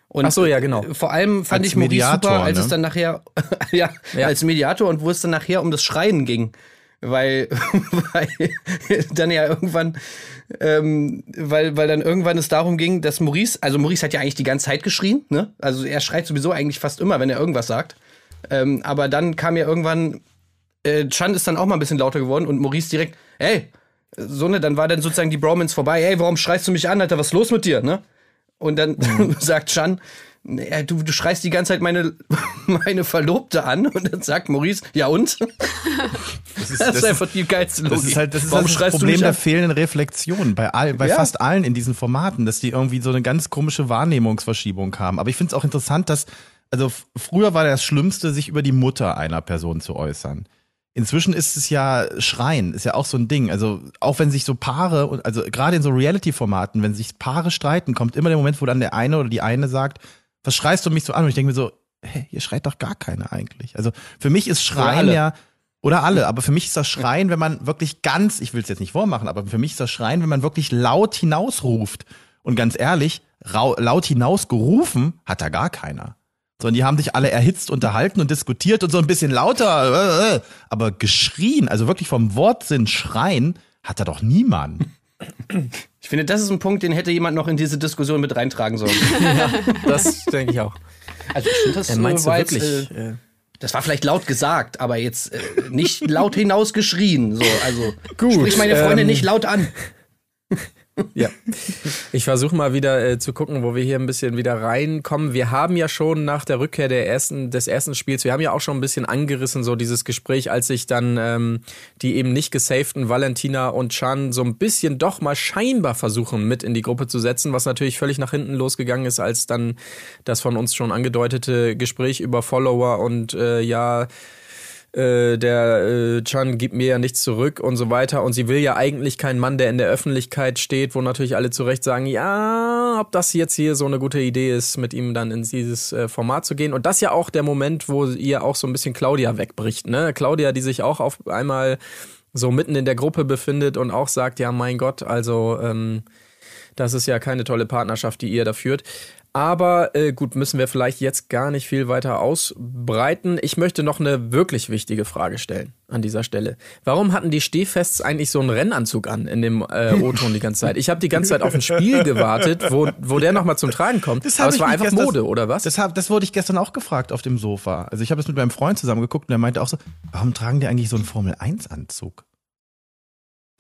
Und Ach so, ja, genau. Vor allem fand Als ich Maurice Mediator, super, als ne? es dann nachher, *laughs* ja, Ja. als Mediator und wo es dann nachher um das Schreien ging. Weil, *laughs* weil dann ja irgendwann, ähm, weil, weil dann irgendwann es darum ging, dass Maurice, also Maurice hat ja eigentlich die ganze Zeit geschrien, ne? Also er schreit sowieso eigentlich fast immer, wenn er irgendwas sagt. Ähm, aber dann kam ja irgendwann, äh, Chan ist dann auch mal ein bisschen lauter geworden und Maurice direkt, ey, So, ne, dann war dann sozusagen die Bromance vorbei. Ey, warum schreist du mich an, Alter? Was ist los mit dir, ne? Und dann Mhm. *laughs* sagt Chan, du, du schreist die ganze Zeit meine, *laughs* meine Verlobte an. Und dann sagt Maurice, ja und? *laughs* Das ist, Das ist einfach die geilste Logik. Das ist halt das, ist Warum halt das du Problem der fehlenden Reflexion bei, all, bei Ja. fast allen in diesen Formaten, dass die irgendwie so eine ganz komische Wahrnehmungsverschiebung haben. Aber ich finde es auch interessant, dass, also früher war das Schlimmste, sich über die Mutter einer Person zu äußern. Inzwischen ist es ja Schreien, ist ja auch so ein Ding. Also auch wenn sich so Paare, also gerade in so Reality-Formaten, wenn sich Paare streiten, kommt immer der Moment, wo dann der eine oder die eine sagt, was schreist du mich so an? Und ich denke mir so, hä, hier schreit doch gar keiner eigentlich. Also für mich ist Schreien ja, oder alle, aber für mich ist das Schreien, wenn man wirklich ganz, ich will es jetzt nicht vormachen, aber für mich ist das Schreien, wenn man wirklich laut hinausruft. Und ganz ehrlich, laut hinausgerufen hat da gar keiner. Sondern die haben sich alle erhitzt unterhalten und diskutiert und so ein bisschen lauter, äh, äh, aber geschrien, also wirklich vom Wortsinn schreien, hat da doch niemand. Ich finde, das ist ein Punkt, den hätte jemand noch in diese Diskussion mit reintragen sollen. *laughs* Das denke ich auch. Also ich finde, das Äh, meinst du war wirklich? Äh, äh, das war vielleicht laut gesagt, aber jetzt äh, nicht laut hinaus geschrien. So, also Gut, sprich meine Freundin ähm, nicht laut an. Ja. Ich versuche mal wieder äh, zu gucken, wo wir hier ein bisschen wieder reinkommen. Wir haben ja schon nach der Rückkehr der ersten, des ersten Spiels, wir haben ja auch schon ein bisschen angerissen, so dieses Gespräch, als sich dann ähm, die eben nicht gesaften Valentina und Chan so ein bisschen doch mal scheinbar versuchen, mit in die Gruppe zu setzen, was natürlich völlig nach hinten losgegangen ist, als dann das von uns schon angedeutete Gespräch über Follower und äh, ja, äh, der äh, Chan gibt mir ja nichts zurück und so weiter. Und sie will ja eigentlich keinen Mann, der in der Öffentlichkeit steht, wo natürlich alle zu Recht sagen, ja, ob das jetzt hier so eine gute Idee ist, mit ihm dann in dieses äh, Format zu gehen. Und das ja auch der Moment, wo ihr auch so ein bisschen Claudia wegbricht. Ne? Claudia, die sich auch auf einmal so mitten in der Gruppe befindet und auch sagt, ja, mein Gott, also ähm, das ist ja keine tolle Partnerschaft, die ihr da führt. Aber äh, gut, müssen wir vielleicht jetzt gar nicht viel weiter ausbreiten. Ich möchte noch eine wirklich wichtige Frage stellen an dieser Stelle. Warum hatten die Stehfests eigentlich so einen Rennanzug an in dem äh, O-Ton die ganze Zeit? Ich habe die ganze Zeit auf ein Spiel gewartet, wo, wo der nochmal zum Tragen kommt. Das Aber es war einfach gestern- Mode, oder was? Das, hab, das wurde ich gestern auch gefragt auf dem Sofa. Also ich habe es mit meinem Freund zusammen geguckt und er meinte auch so, warum tragen die eigentlich so einen Formel-1-Anzug?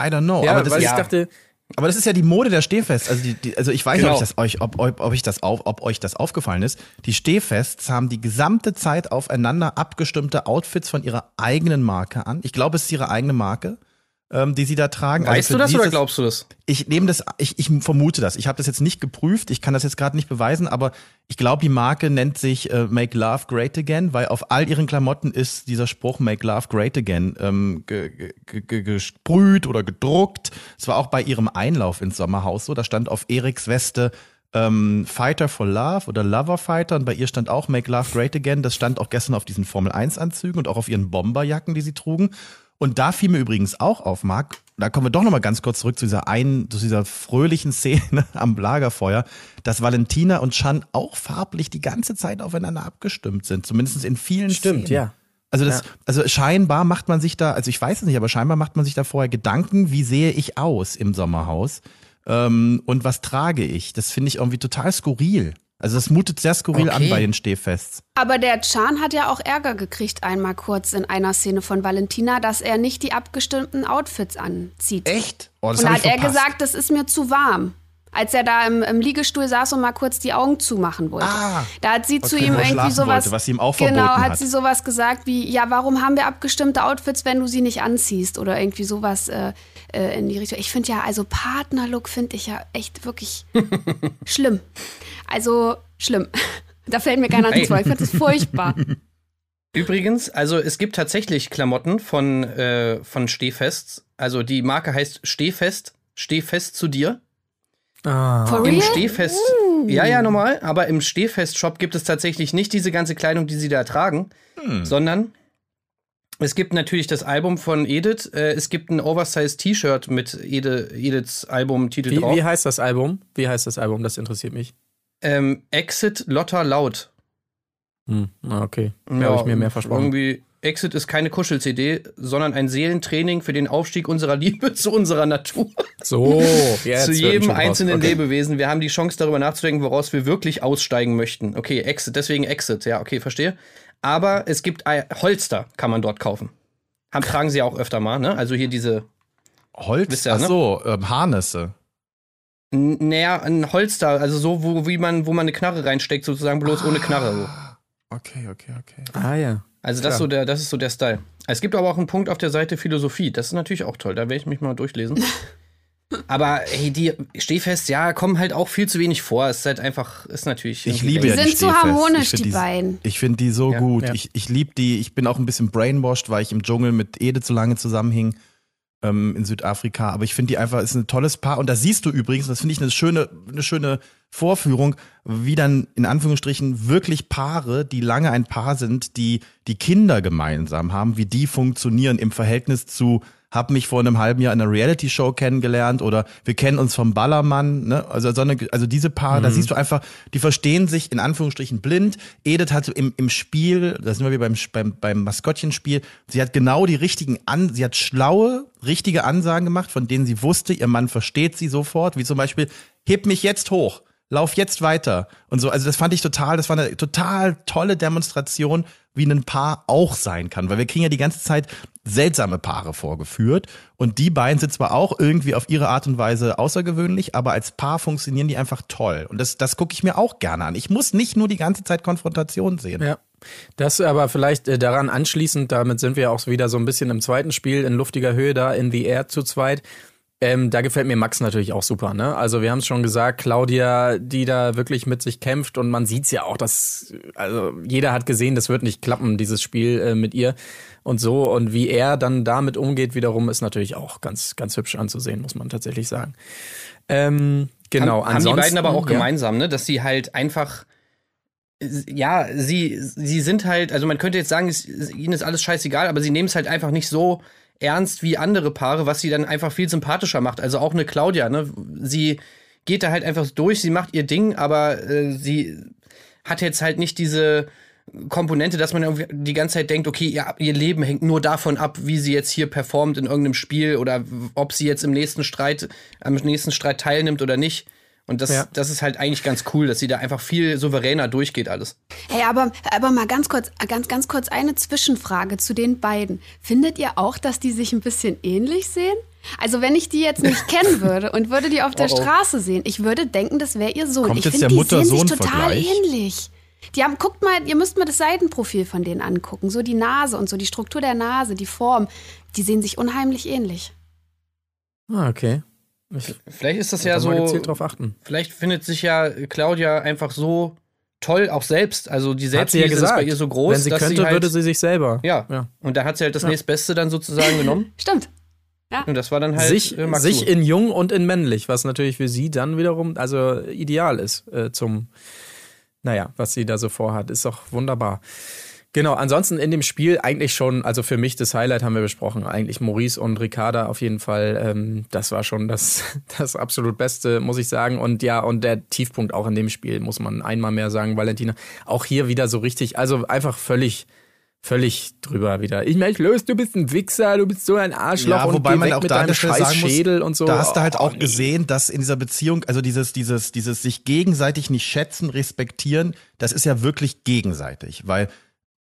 I don't know. ja, aber, das weil ist, ich dachte, aber das ist ja die Mode der Stehfests. Also, die, die, also ich weiß nicht, Genau. ob, ich das euch, ob, ob, ob, ich das auf, ob euch das aufgefallen ist. Die Stehfests haben die gesamte Zeit aufeinander abgestimmte Outfits von ihrer eigenen Marke an. Ich glaube, es ist ihre eigene Marke, ähm, die sie da tragen. Weißt für du das die ist oder glaubst du das? ich nehme das, ich, ich vermute das. Ich habe das jetzt nicht geprüft, ich kann das jetzt gerade nicht beweisen, aber ich glaube, die Marke nennt sich äh, Make Love Great Again, weil auf all ihren Klamotten ist dieser Spruch Make Love Great Again ähm, ge, ge, ge, gesprüht oder gedruckt. Es war auch bei ihrem Einlauf ins Sommerhaus so, da stand auf Eriks Weste ähm, Fighter for Love oder Lover Fighter und bei ihr stand auch Make Love Great Again. Das stand auch gestern auf diesen Formel 1 Anzügen und auch auf ihren Bomberjacken, die sie trugen. Und da fiel mir übrigens auch auf, Marc, da kommen wir doch noch mal ganz kurz zurück zu dieser einen, zu dieser fröhlichen Szene *laughs* am Lagerfeuer, dass Valentina und Chan auch farblich die ganze Zeit aufeinander abgestimmt sind, zumindest in vielen Stimmt, Szenen. ja. Also das, also scheinbar macht man sich da, also ich weiß es nicht, aber scheinbar macht man sich da vorher Gedanken, wie sehe ich aus im Sommerhaus ähm, und was trage ich? Das finde ich irgendwie total skurril. Also das mutet sehr skurril an Okay. bei den Stehfests. Aber der Chan hat ja auch Ärger gekriegt einmal kurz in einer Szene von Valentina, dass er nicht die abgestimmten Outfits anzieht. Echt? Oh, und da hat er gesagt, das ist mir zu warm. Als er da im, im Liegestuhl saß und mal kurz die Augen zumachen wollte. Ah. da hat sie zu ihm irgendwie sowas. wollte, was ihm auch genau, hat hat. sie sowas gesagt wie: Ja, warum haben wir abgestimmte Outfits, wenn du sie nicht anziehst? Oder irgendwie sowas äh, äh, in die Richtung. Ich finde ja, also Partnerlook finde ich ja echt wirklich *laughs* schlimm. Also schlimm. Da fällt mir keiner Hey. zu. Ich finde das furchtbar. Übrigens, also es gibt tatsächlich Klamotten von, äh, von Stehfests. Also die Marke heißt Stehfest, Stehfest zu dir. Ah. For Im real? Stehfest. Ja, ja, normal. Aber im Stehfest-Shop gibt es tatsächlich nicht diese ganze Kleidung, die sie da tragen, sondern es gibt natürlich das Album von Edith. Äh, es gibt ein Oversized T-Shirt mit Ede, Ediths Albumtitel Wie, drauf. wie heißt das Album? Wie heißt das Album? Das interessiert mich. Ähm, Exit Lotta Laut. Hm, ah, okay. Da habe ich mir mehr versprochen. Irgendwie, Exit ist keine Kuschel-CD, sondern ein Seelentraining für den Aufstieg unserer Liebe *laughs* zu unserer Natur. So, *laughs* jetzt zu jedem einzelnen okay. Lebewesen. Wir haben die Chance, darüber nachzudenken, woraus wir wirklich aussteigen möchten. Okay, Exit, deswegen Exit. Ja, okay, verstehe. Aber es gibt Holster, kann man dort kaufen. Haben, tragen sie auch öfter mal, ne? Also hier diese, Holz? Wisst ihr, Ach ne? so, ähm, Harnisse. N- Naja, ein Holster, also so, wo, wie man, wo man eine Knarre reinsteckt, sozusagen bloß ohne Knarre. So. Okay, okay, okay. Ah ja. Also das, ist so der, das ist so der Style. Es gibt aber auch einen Punkt auf der Seite Philosophie. Das ist natürlich auch toll. Da werde ich mich mal durchlesen. *laughs* aber hey, die Stehfest, ja, kommen halt auch viel zu wenig vor. Es ist halt einfach, ist natürlich. Ich liebe Die ja die sind so harmonisch, die die, beiden. Ich finde die so Ja. gut. Ja. Ich, ich liebe die. Ich bin auch ein bisschen brainwashed, weil ich im Dschungel mit Ede zu lange zusammenhing ähm, in Südafrika. Aber ich finde die einfach, ist ein tolles Paar. Und da siehst du übrigens, das finde ich eine schöne, eine schöne Vorführung, wie dann in Anführungsstrichen wirklich Paare, die lange ein Paar sind, die die Kinder gemeinsam haben, wie die funktionieren im Verhältnis zu hab mich vor einem halben Jahr in einer Reality-Show kennengelernt oder wir kennen uns vom Ballermann, ne? Also, so eine, also diese Paare, da siehst du einfach, die verstehen sich in Anführungsstrichen blind. Edith hat im, im Spiel, da sind wir wieder beim, beim, beim Maskottchenspiel, sie hat genau die richtigen An, sie hat schlaue, richtige Ansagen gemacht, von denen sie wusste, ihr Mann versteht sie sofort, wie zum Beispiel, heb mich jetzt hoch. Lauf jetzt weiter und so. Also das fand ich total, das war eine total tolle Demonstration, wie ein Paar auch sein kann, weil wir kriegen ja die ganze Zeit seltsame Paare vorgeführt und die beiden sind zwar auch irgendwie auf ihre Art und Weise außergewöhnlich, aber als Paar funktionieren die einfach toll und das, das gucke ich mir auch gerne an. Ich muss nicht nur die ganze Zeit Konfrontation sehen. Ja. Das aber vielleicht äh, daran anschließend, damit sind wir auch wieder so ein bisschen im zweiten Spiel in luftiger Höhe da in the air zu zweit. Ähm, da gefällt mir Max natürlich auch super, ne? Also wir haben es schon gesagt, Claudia, die da wirklich mit sich kämpft und man sieht's ja auch, dass also jeder hat gesehen, das wird nicht klappen, dieses Spiel äh, mit ihr und so und wie er dann damit umgeht wiederum ist natürlich auch ganz ganz hübsch anzusehen, muss man tatsächlich sagen. Ähm, genau. Haben, haben die beiden aber auch ja. gemeinsam, ne? Dass sie halt einfach. Ja, sie, sie sind halt, also man könnte jetzt sagen, es, ihnen ist alles scheißegal, aber sie nehmen es halt einfach nicht so ernst wie andere Paare, was sie dann einfach viel sympathischer macht. Also auch eine Claudia, ne? Sie geht da halt einfach durch, sie macht ihr Ding, aber äh, sie hat jetzt halt nicht diese Komponente, dass man irgendwie die ganze Zeit denkt, okay, ihr, ihr Leben hängt nur davon ab, wie sie jetzt hier performt in irgendeinem Spiel oder ob sie jetzt im nächsten Streit, am nächsten Streit teilnimmt oder nicht. Und das, Ja. das ist halt eigentlich ganz cool, dass sie da einfach viel souveräner durchgeht alles. Hey, aber, aber mal ganz kurz, ganz, ganz kurz eine Zwischenfrage zu den beiden. Findet ihr auch, dass die sich ein bisschen ähnlich sehen? Also wenn ich die jetzt nicht *laughs* kennen würde und würde die auf der Oh, oh. Straße sehen, ich würde denken, das wäre ihr Sohn. Kommt ich finde, die sehen sich total ähnlich. Die haben, guckt mal, ihr müsst mal das Seitenprofil von denen angucken. So die Nase und so, die Struktur der Nase, die Form. Die sehen sich unheimlich ähnlich. Ah, okay. Ich Vielleicht ist das ja ja so, gezielt drauf achten. vielleicht findet sich ja Claudia einfach so toll auch selbst. Also die Hat sie ja Selbstliebe ist bei ihr so groß, Wenn sie dass könnte, sie halt, würde sie sich selber. ja. ja. Und da hat sie halt das Ja. nächstbeste dann sozusagen genommen. *laughs* Stimmt. Und das war dann halt sich, äh, sich in jung und in männlich, was natürlich für sie dann wiederum also ideal ist äh, zum, naja, was sie da so vorhat, ist doch wunderbar. Genau, ansonsten in dem Spiel eigentlich schon, also für mich das Highlight haben wir besprochen, eigentlich Maurice und Ricarda auf jeden Fall, ähm, das war schon das, *laughs* das absolut Beste, muss ich sagen. Und ja, und der Tiefpunkt auch in dem Spiel, muss man einmal mehr sagen, Valentina, auch hier wieder so richtig, also einfach völlig, völlig drüber wieder. Ich meine, los, du bist ein Wichser, du bist so ein Arschloch Ja, und wobei man auch mit da deinem scheiß muss, Schädel und so. Da hast du halt Oh, auch nee. gesehen, dass in dieser Beziehung, also dieses, dieses, dieses sich gegenseitig nicht schätzen, respektieren, das ist ja wirklich gegenseitig, weil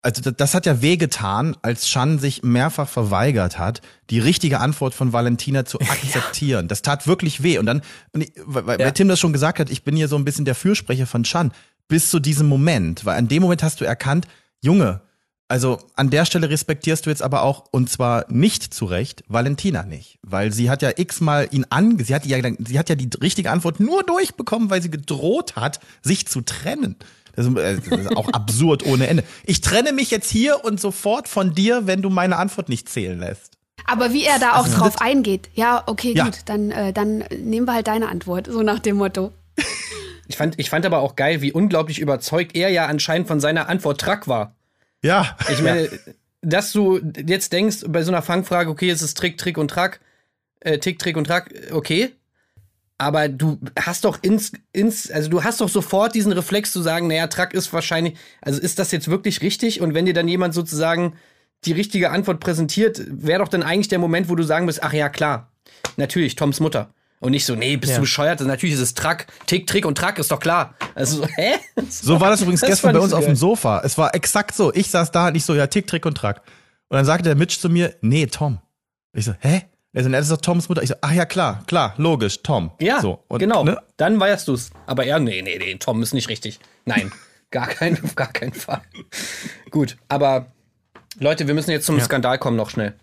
also das, das hat ja wehgetan, als Shan sich mehrfach verweigert hat, die richtige Antwort von Valentina zu *laughs* akzeptieren. Das tat wirklich weh. Und dann, und ich, weil, Ja. weil Tim das schon gesagt hat, ich bin hier so ein bisschen der Fürsprecher von Shan, bis zu diesem Moment. Weil an dem Moment hast du erkannt, Junge, also an der Stelle respektierst du jetzt aber auch, und zwar nicht zu Recht, Valentina nicht. Weil sie hat ja x-mal ihn ange... Sie hat, ja, sie hat ja die richtige Antwort nur durchbekommen, weil sie gedroht hat, sich zu trennen. Das ist, äh, das ist auch absurd ohne Ende. Ich trenne mich jetzt hier und sofort von dir, wenn du meine Antwort nicht zählen lässt. Aber wie er da auch drauf eingeht. Ja, okay, Ja. gut, dann, äh, dann nehmen wir halt deine Antwort, so nach dem Motto. Ich fand, ich fand aber auch geil, wie unglaublich überzeugt er ja anscheinend von seiner Antwort Track war. Ja. Ich meine, dass du jetzt denkst, bei so einer Fangfrage, okay, es ist Trick, Trick und Track, äh, Tick, Trick und Track, okay. Aber du hast doch ins, ins, also du hast doch sofort diesen Reflex zu sagen, naja, Track ist wahrscheinlich, also ist das jetzt wirklich richtig? Und wenn dir dann jemand sozusagen die richtige Antwort präsentiert, wäre doch dann eigentlich der Moment, wo du sagen müsst, ach ja, klar, natürlich, Toms Mutter. Und nicht so, nee, bist Ja. du bescheuert? Natürlich ist es Track, Tick, Trick und Track, ist doch klar. Also, so, *laughs* hä? So war das übrigens Das gestern bei uns so auf dem Sofa. Es war exakt so. Ich saß da und ich so, ja, Tick, Trick und Track. Und dann sagte der Mitch zu mir, nee, Tom. Ich so, hä? Er so, das ist doch Toms Mutter. Ich so, ach ja, klar, klar, logisch, Tom. Ja, so, und, genau. Ne? Dann weißt du's. Aber er, nee, nee, nee, Tom ist nicht richtig. Nein, *laughs* gar kein, auf gar keinen Fall. Gut, aber Leute, wir müssen jetzt zum Skandal kommen noch schnell.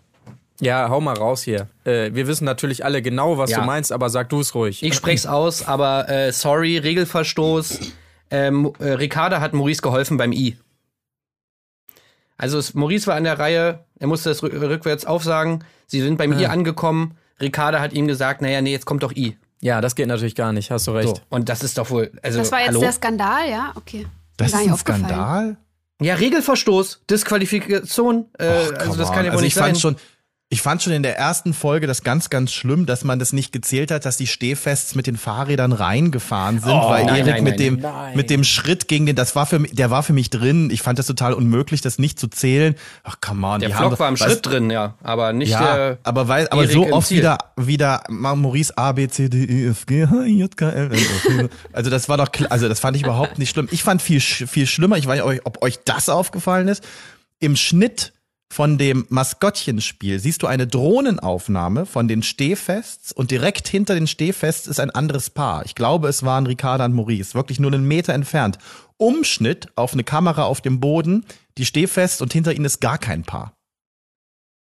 Ja, hau mal raus hier. Äh, wir wissen natürlich alle genau, was Ja. du meinst, aber sag du es ruhig. Ich spreche es aus, aber äh, sorry, Regelverstoß. Ähm, äh, Ricarda hat Maurice geholfen beim I. Also es, Maurice war an der Reihe, er musste das rü- rückwärts aufsagen. Sie sind beim I angekommen. Ricarda hat ihm gesagt, naja, nee, jetzt kommt doch I. ja, das geht natürlich gar nicht, hast du recht. So. Und das ist doch wohl. Also, Das war jetzt hallo? der Skandal, ja? Okay. Das ist ein. Skandal. Ja, Regelverstoß, Disqualifikation. Äh, Och, also das kann ja wohl also nicht ich fand sein. schon, ich fand schon in der ersten Folge das ganz, ganz schlimm, dass man das nicht gezählt hat, dass die Stehfests mit den Fahrrädern reingefahren sind, weil Oh, nein, Erik nein, mit nein, dem, mit dem Schritt gegen den, das war für mich, der war für mich drin. Ich fand das total unmöglich, das nicht zu zählen. Ach, come on. der Flock haben, war im weißt- Schritt drin, ja, aber nicht Ja, der. aber weil, aber Erik so oft Ziel. wieder, wieder Ma- Maurice A, B, C, D, E, F, G, H, J, K, L, P. Also das war doch, also das fand ich überhaupt nicht schlimm. Ich fand viel, viel schlimmer, ich weiß nicht, ob euch das aufgefallen ist. Im Schnitt von dem Maskottchenspiel siehst du eine Drohnenaufnahme von den Stehfests und direkt hinter den Stehfests ist ein anderes Paar. Ich glaube, es waren Ricarda und Maurice, wirklich nur einen Meter entfernt. Umschnitt auf eine Kamera auf dem Boden, die Stehfests und hinter ihnen ist gar kein Paar.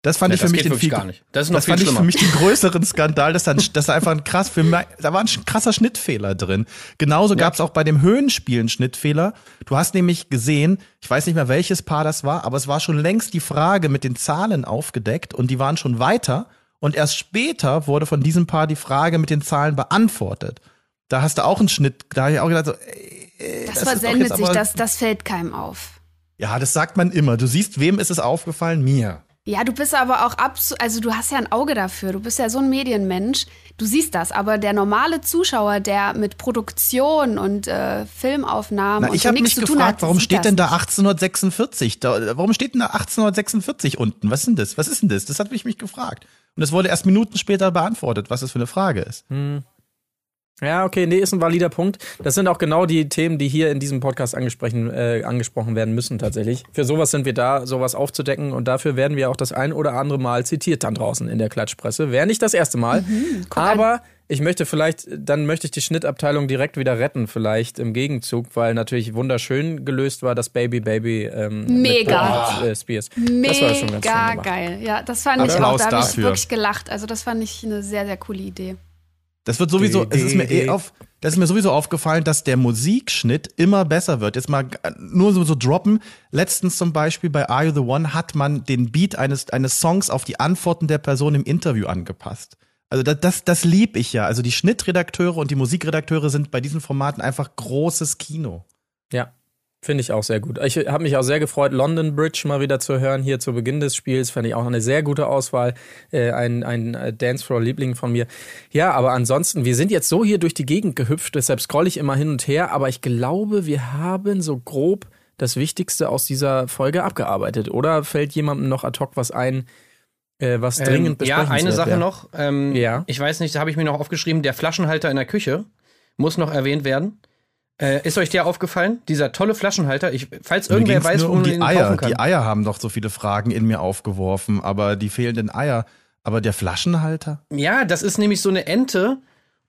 Das fand Ja, ich für das mich den viel, gar nicht. Das ist noch das viel fand ich schlimmer. für mich den größeren Skandal, dass da, dass da einfach ein krass, für mich, da war ein krasser Schnittfehler drin. Genauso gab es auch bei dem Höhenspiel einen Schnittfehler. Du hast nämlich gesehen, ich weiß nicht mehr welches Paar das war, aber es war schon längst die Frage mit den Zahlen aufgedeckt und die waren schon weiter und erst später wurde von diesem Paar die Frage mit den Zahlen beantwortet. Da hast du auch einen Schnitt, da habe ich auch gedacht, so, ey, Das, das ist doch versendet sich, aber- das, das fällt keinem auf. ja, das sagt man immer. Du siehst, wem ist es aufgefallen? Mir. Ja, du bist aber auch absolut, also du hast ja ein Auge dafür. Du bist ja so ein Medienmensch. Du siehst das. Aber der normale Zuschauer, der mit Produktion und äh, Filmaufnahmen Na, und ich so habe nichts mich zu tun gefragt, hat, warum steht das denn da nicht. 1846? Da, warum steht denn da 1846 unten? Was ist denn das? Was ist denn das? Das hat mich mich gefragt. Und es wurde erst Minuten später beantwortet, was das für eine Frage ist. Ja, okay, nee, ist ein valider Punkt. Das sind auch genau die Themen, die hier in diesem Podcast angesprochen, äh, angesprochen werden müssen tatsächlich. Für sowas sind wir da, sowas aufzudecken und dafür werden wir auch das ein oder andere Mal zitiert dann draußen in der Klatschpresse. Wäre nicht das erste Mal, Mhm, aber ich möchte vielleicht, dann möchte ich die Schnittabteilung direkt wieder retten, vielleicht im Gegenzug, weil natürlich wunderschön gelöst war das Baby Baby ähm, Mega. mit Britney, äh, Spears. das war schon ganz Mega geil. Ja, das fand ich auch. Applaus Da habe ich wirklich gelacht. Also das fand ich eine sehr, sehr coole Idee. Das wird sowieso, es ist mir eh auf, das ist mir sowieso aufgefallen, dass der Musikschnitt immer besser wird. Jetzt mal g- nur so, so droppen. Letztens zum Beispiel bei Are You the One hat man den Beat eines, eines Songs auf die Antworten der Person im Interview angepasst. Also das, das, das lieb ich ja. Also die Schnittredakteure und die Musikredakteure sind bei diesen Formaten einfach großes Kino. Ja, finde ich auch sehr gut. Ich habe mich auch sehr gefreut, London Bridge mal wieder zu hören, hier zu Beginn des Spiels. Fand ich auch eine sehr gute Auswahl. Äh, ein ein äh, Dancefloor-Liebling von mir. Ja, aber ansonsten, wir sind jetzt so hier durch die Gegend gehüpft, deshalb scrolle ich immer hin und her. Aber ich glaube, wir haben so grob das Wichtigste aus dieser Folge abgearbeitet. Oder fällt jemandem noch ad hoc was ein, äh, was dringend Ähm, ja, eine Sache wäre? noch. Ähm, Ja. Ich weiß nicht, da habe ich mir noch aufgeschrieben, der Flaschenhalter in der Küche muss noch erwähnt werden. Äh, ist euch der aufgefallen? Dieser tolle Flaschenhalter. Ich, falls Mir irgendwer weiß, nur wo um man die den Eier. kann. Die Eier haben doch so viele Fragen in mir aufgeworfen, aber die fehlenden Eier. Aber der Flaschenhalter? Ja, das ist nämlich so eine Ente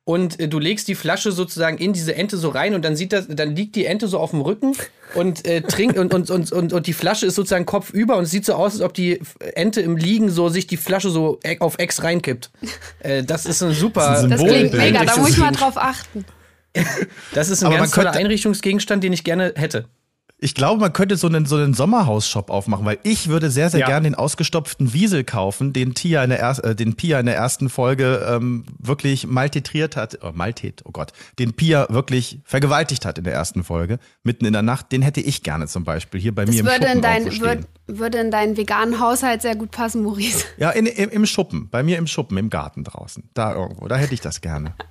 und äh, du legst die Flasche sozusagen in diese Ente so rein und dann sieht das, dann liegt die Ente so auf dem Rücken und äh, trinkt und, und, und, und, und die Flasche ist sozusagen kopfüber und es sieht so aus, als ob die Ente im Liegen so sich die Flasche so e- auf Ex reinkippt. Äh, das ist ein super. Das ein Das klingt mega, da muss ich mal drauf achten. Das ist ein Aber ganz toller könnte- Einrichtungsgegenstand, den ich gerne hätte. Ich glaube, man könnte so einen, so einen Sommerhaus-Shop aufmachen, weil ich würde sehr, sehr Ja. gerne den ausgestopften Wiesel kaufen, den Tia in der, er äh, den Pia in der ersten Folge ähm, wirklich maltitriert hat, oh, maltet, oh Gott, den Pia wirklich vergewaltigt hat in der ersten Folge, mitten in der Nacht. Den hätte ich gerne zum Beispiel hier bei Das mir im würde Schuppen in, dein, würd, würde in deinen veganen Haushalt sehr gut passen, Maurice. Ja, in, im, im Schuppen, bei mir im Schuppen, im Garten draußen, da irgendwo, da hätte ich das gerne. *laughs*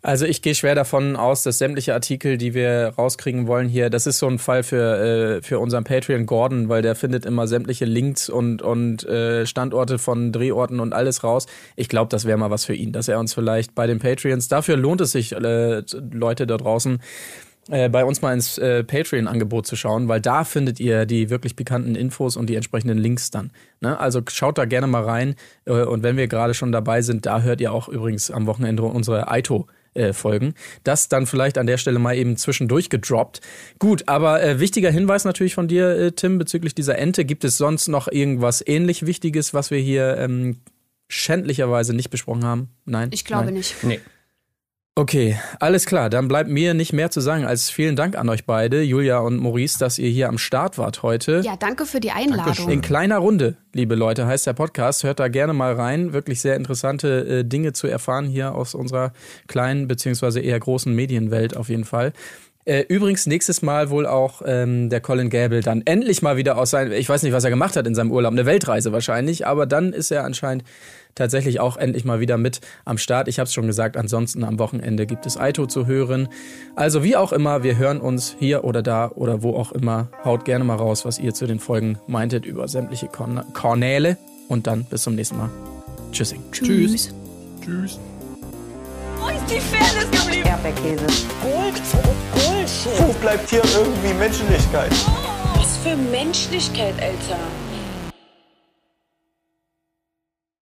Also ich gehe schwer davon aus, dass sämtliche Artikel, die wir rauskriegen wollen hier, das ist so ein Fall für, äh, für unseren Patreon Gordon, weil der findet immer sämtliche Links und, und äh, Standorte von Drehorten und alles raus. Ich glaube, das wäre mal was für ihn, dass er uns vielleicht bei den Patreons, dafür lohnt es sich, äh, Leute da draußen, äh, bei uns mal ins äh, Patreon-Angebot zu schauen, weil da findet ihr die wirklich pikanten Infos und die entsprechenden Links dann. Ne? Also schaut da gerne mal rein. Äh, und wenn wir gerade schon dabei sind, da hört ihr auch übrigens am Wochenende unsere Aito. Äh, Folgen. Das dann vielleicht an der Stelle mal eben zwischendurch gedroppt. Gut, aber äh, wichtiger Hinweis natürlich von dir, äh, Tim, bezüglich dieser Ente. Gibt es sonst noch irgendwas ähnlich Wichtiges, was wir hier ähm, schändlicherweise nicht besprochen haben? Nein? Ich glaube Nein. nicht. Nee. Okay, alles klar. Dann bleibt mir nicht mehr zu sagen als vielen Dank an euch beide, Julia und Maurice, dass ihr hier am Start wart heute. Ja, danke für die Einladung. In kleiner Runde, liebe Leute, heißt der Podcast. Hört da gerne mal rein. Wirklich sehr interessante äh, Dinge zu erfahren hier aus unserer kleinen beziehungsweise eher großen Medienwelt auf jeden Fall. Äh, übrigens nächstes Mal wohl auch ähm, der Colin Gable dann endlich mal wieder aus seinem, ich weiß nicht, was er gemacht hat in seinem Urlaub, eine Weltreise wahrscheinlich, aber dann ist er anscheinend tatsächlich auch endlich mal wieder mit am Start. Ich habe es schon gesagt, ansonsten am Wochenende gibt es Aito zu hören. Also wie auch immer, wir hören uns hier oder da oder wo auch immer. Haut gerne mal raus, was ihr zu den Folgen meintet über sämtliche Korn Kornäle und dann bis zum nächsten Mal. Tschüssing. Tschüss. Tschüss. Wo ist die Fairness geblieben? Erdbeerkäse. Gold, Bullshit. Wo bleibt hier irgendwie Menschlichkeit? Was für Menschlichkeit, Alter.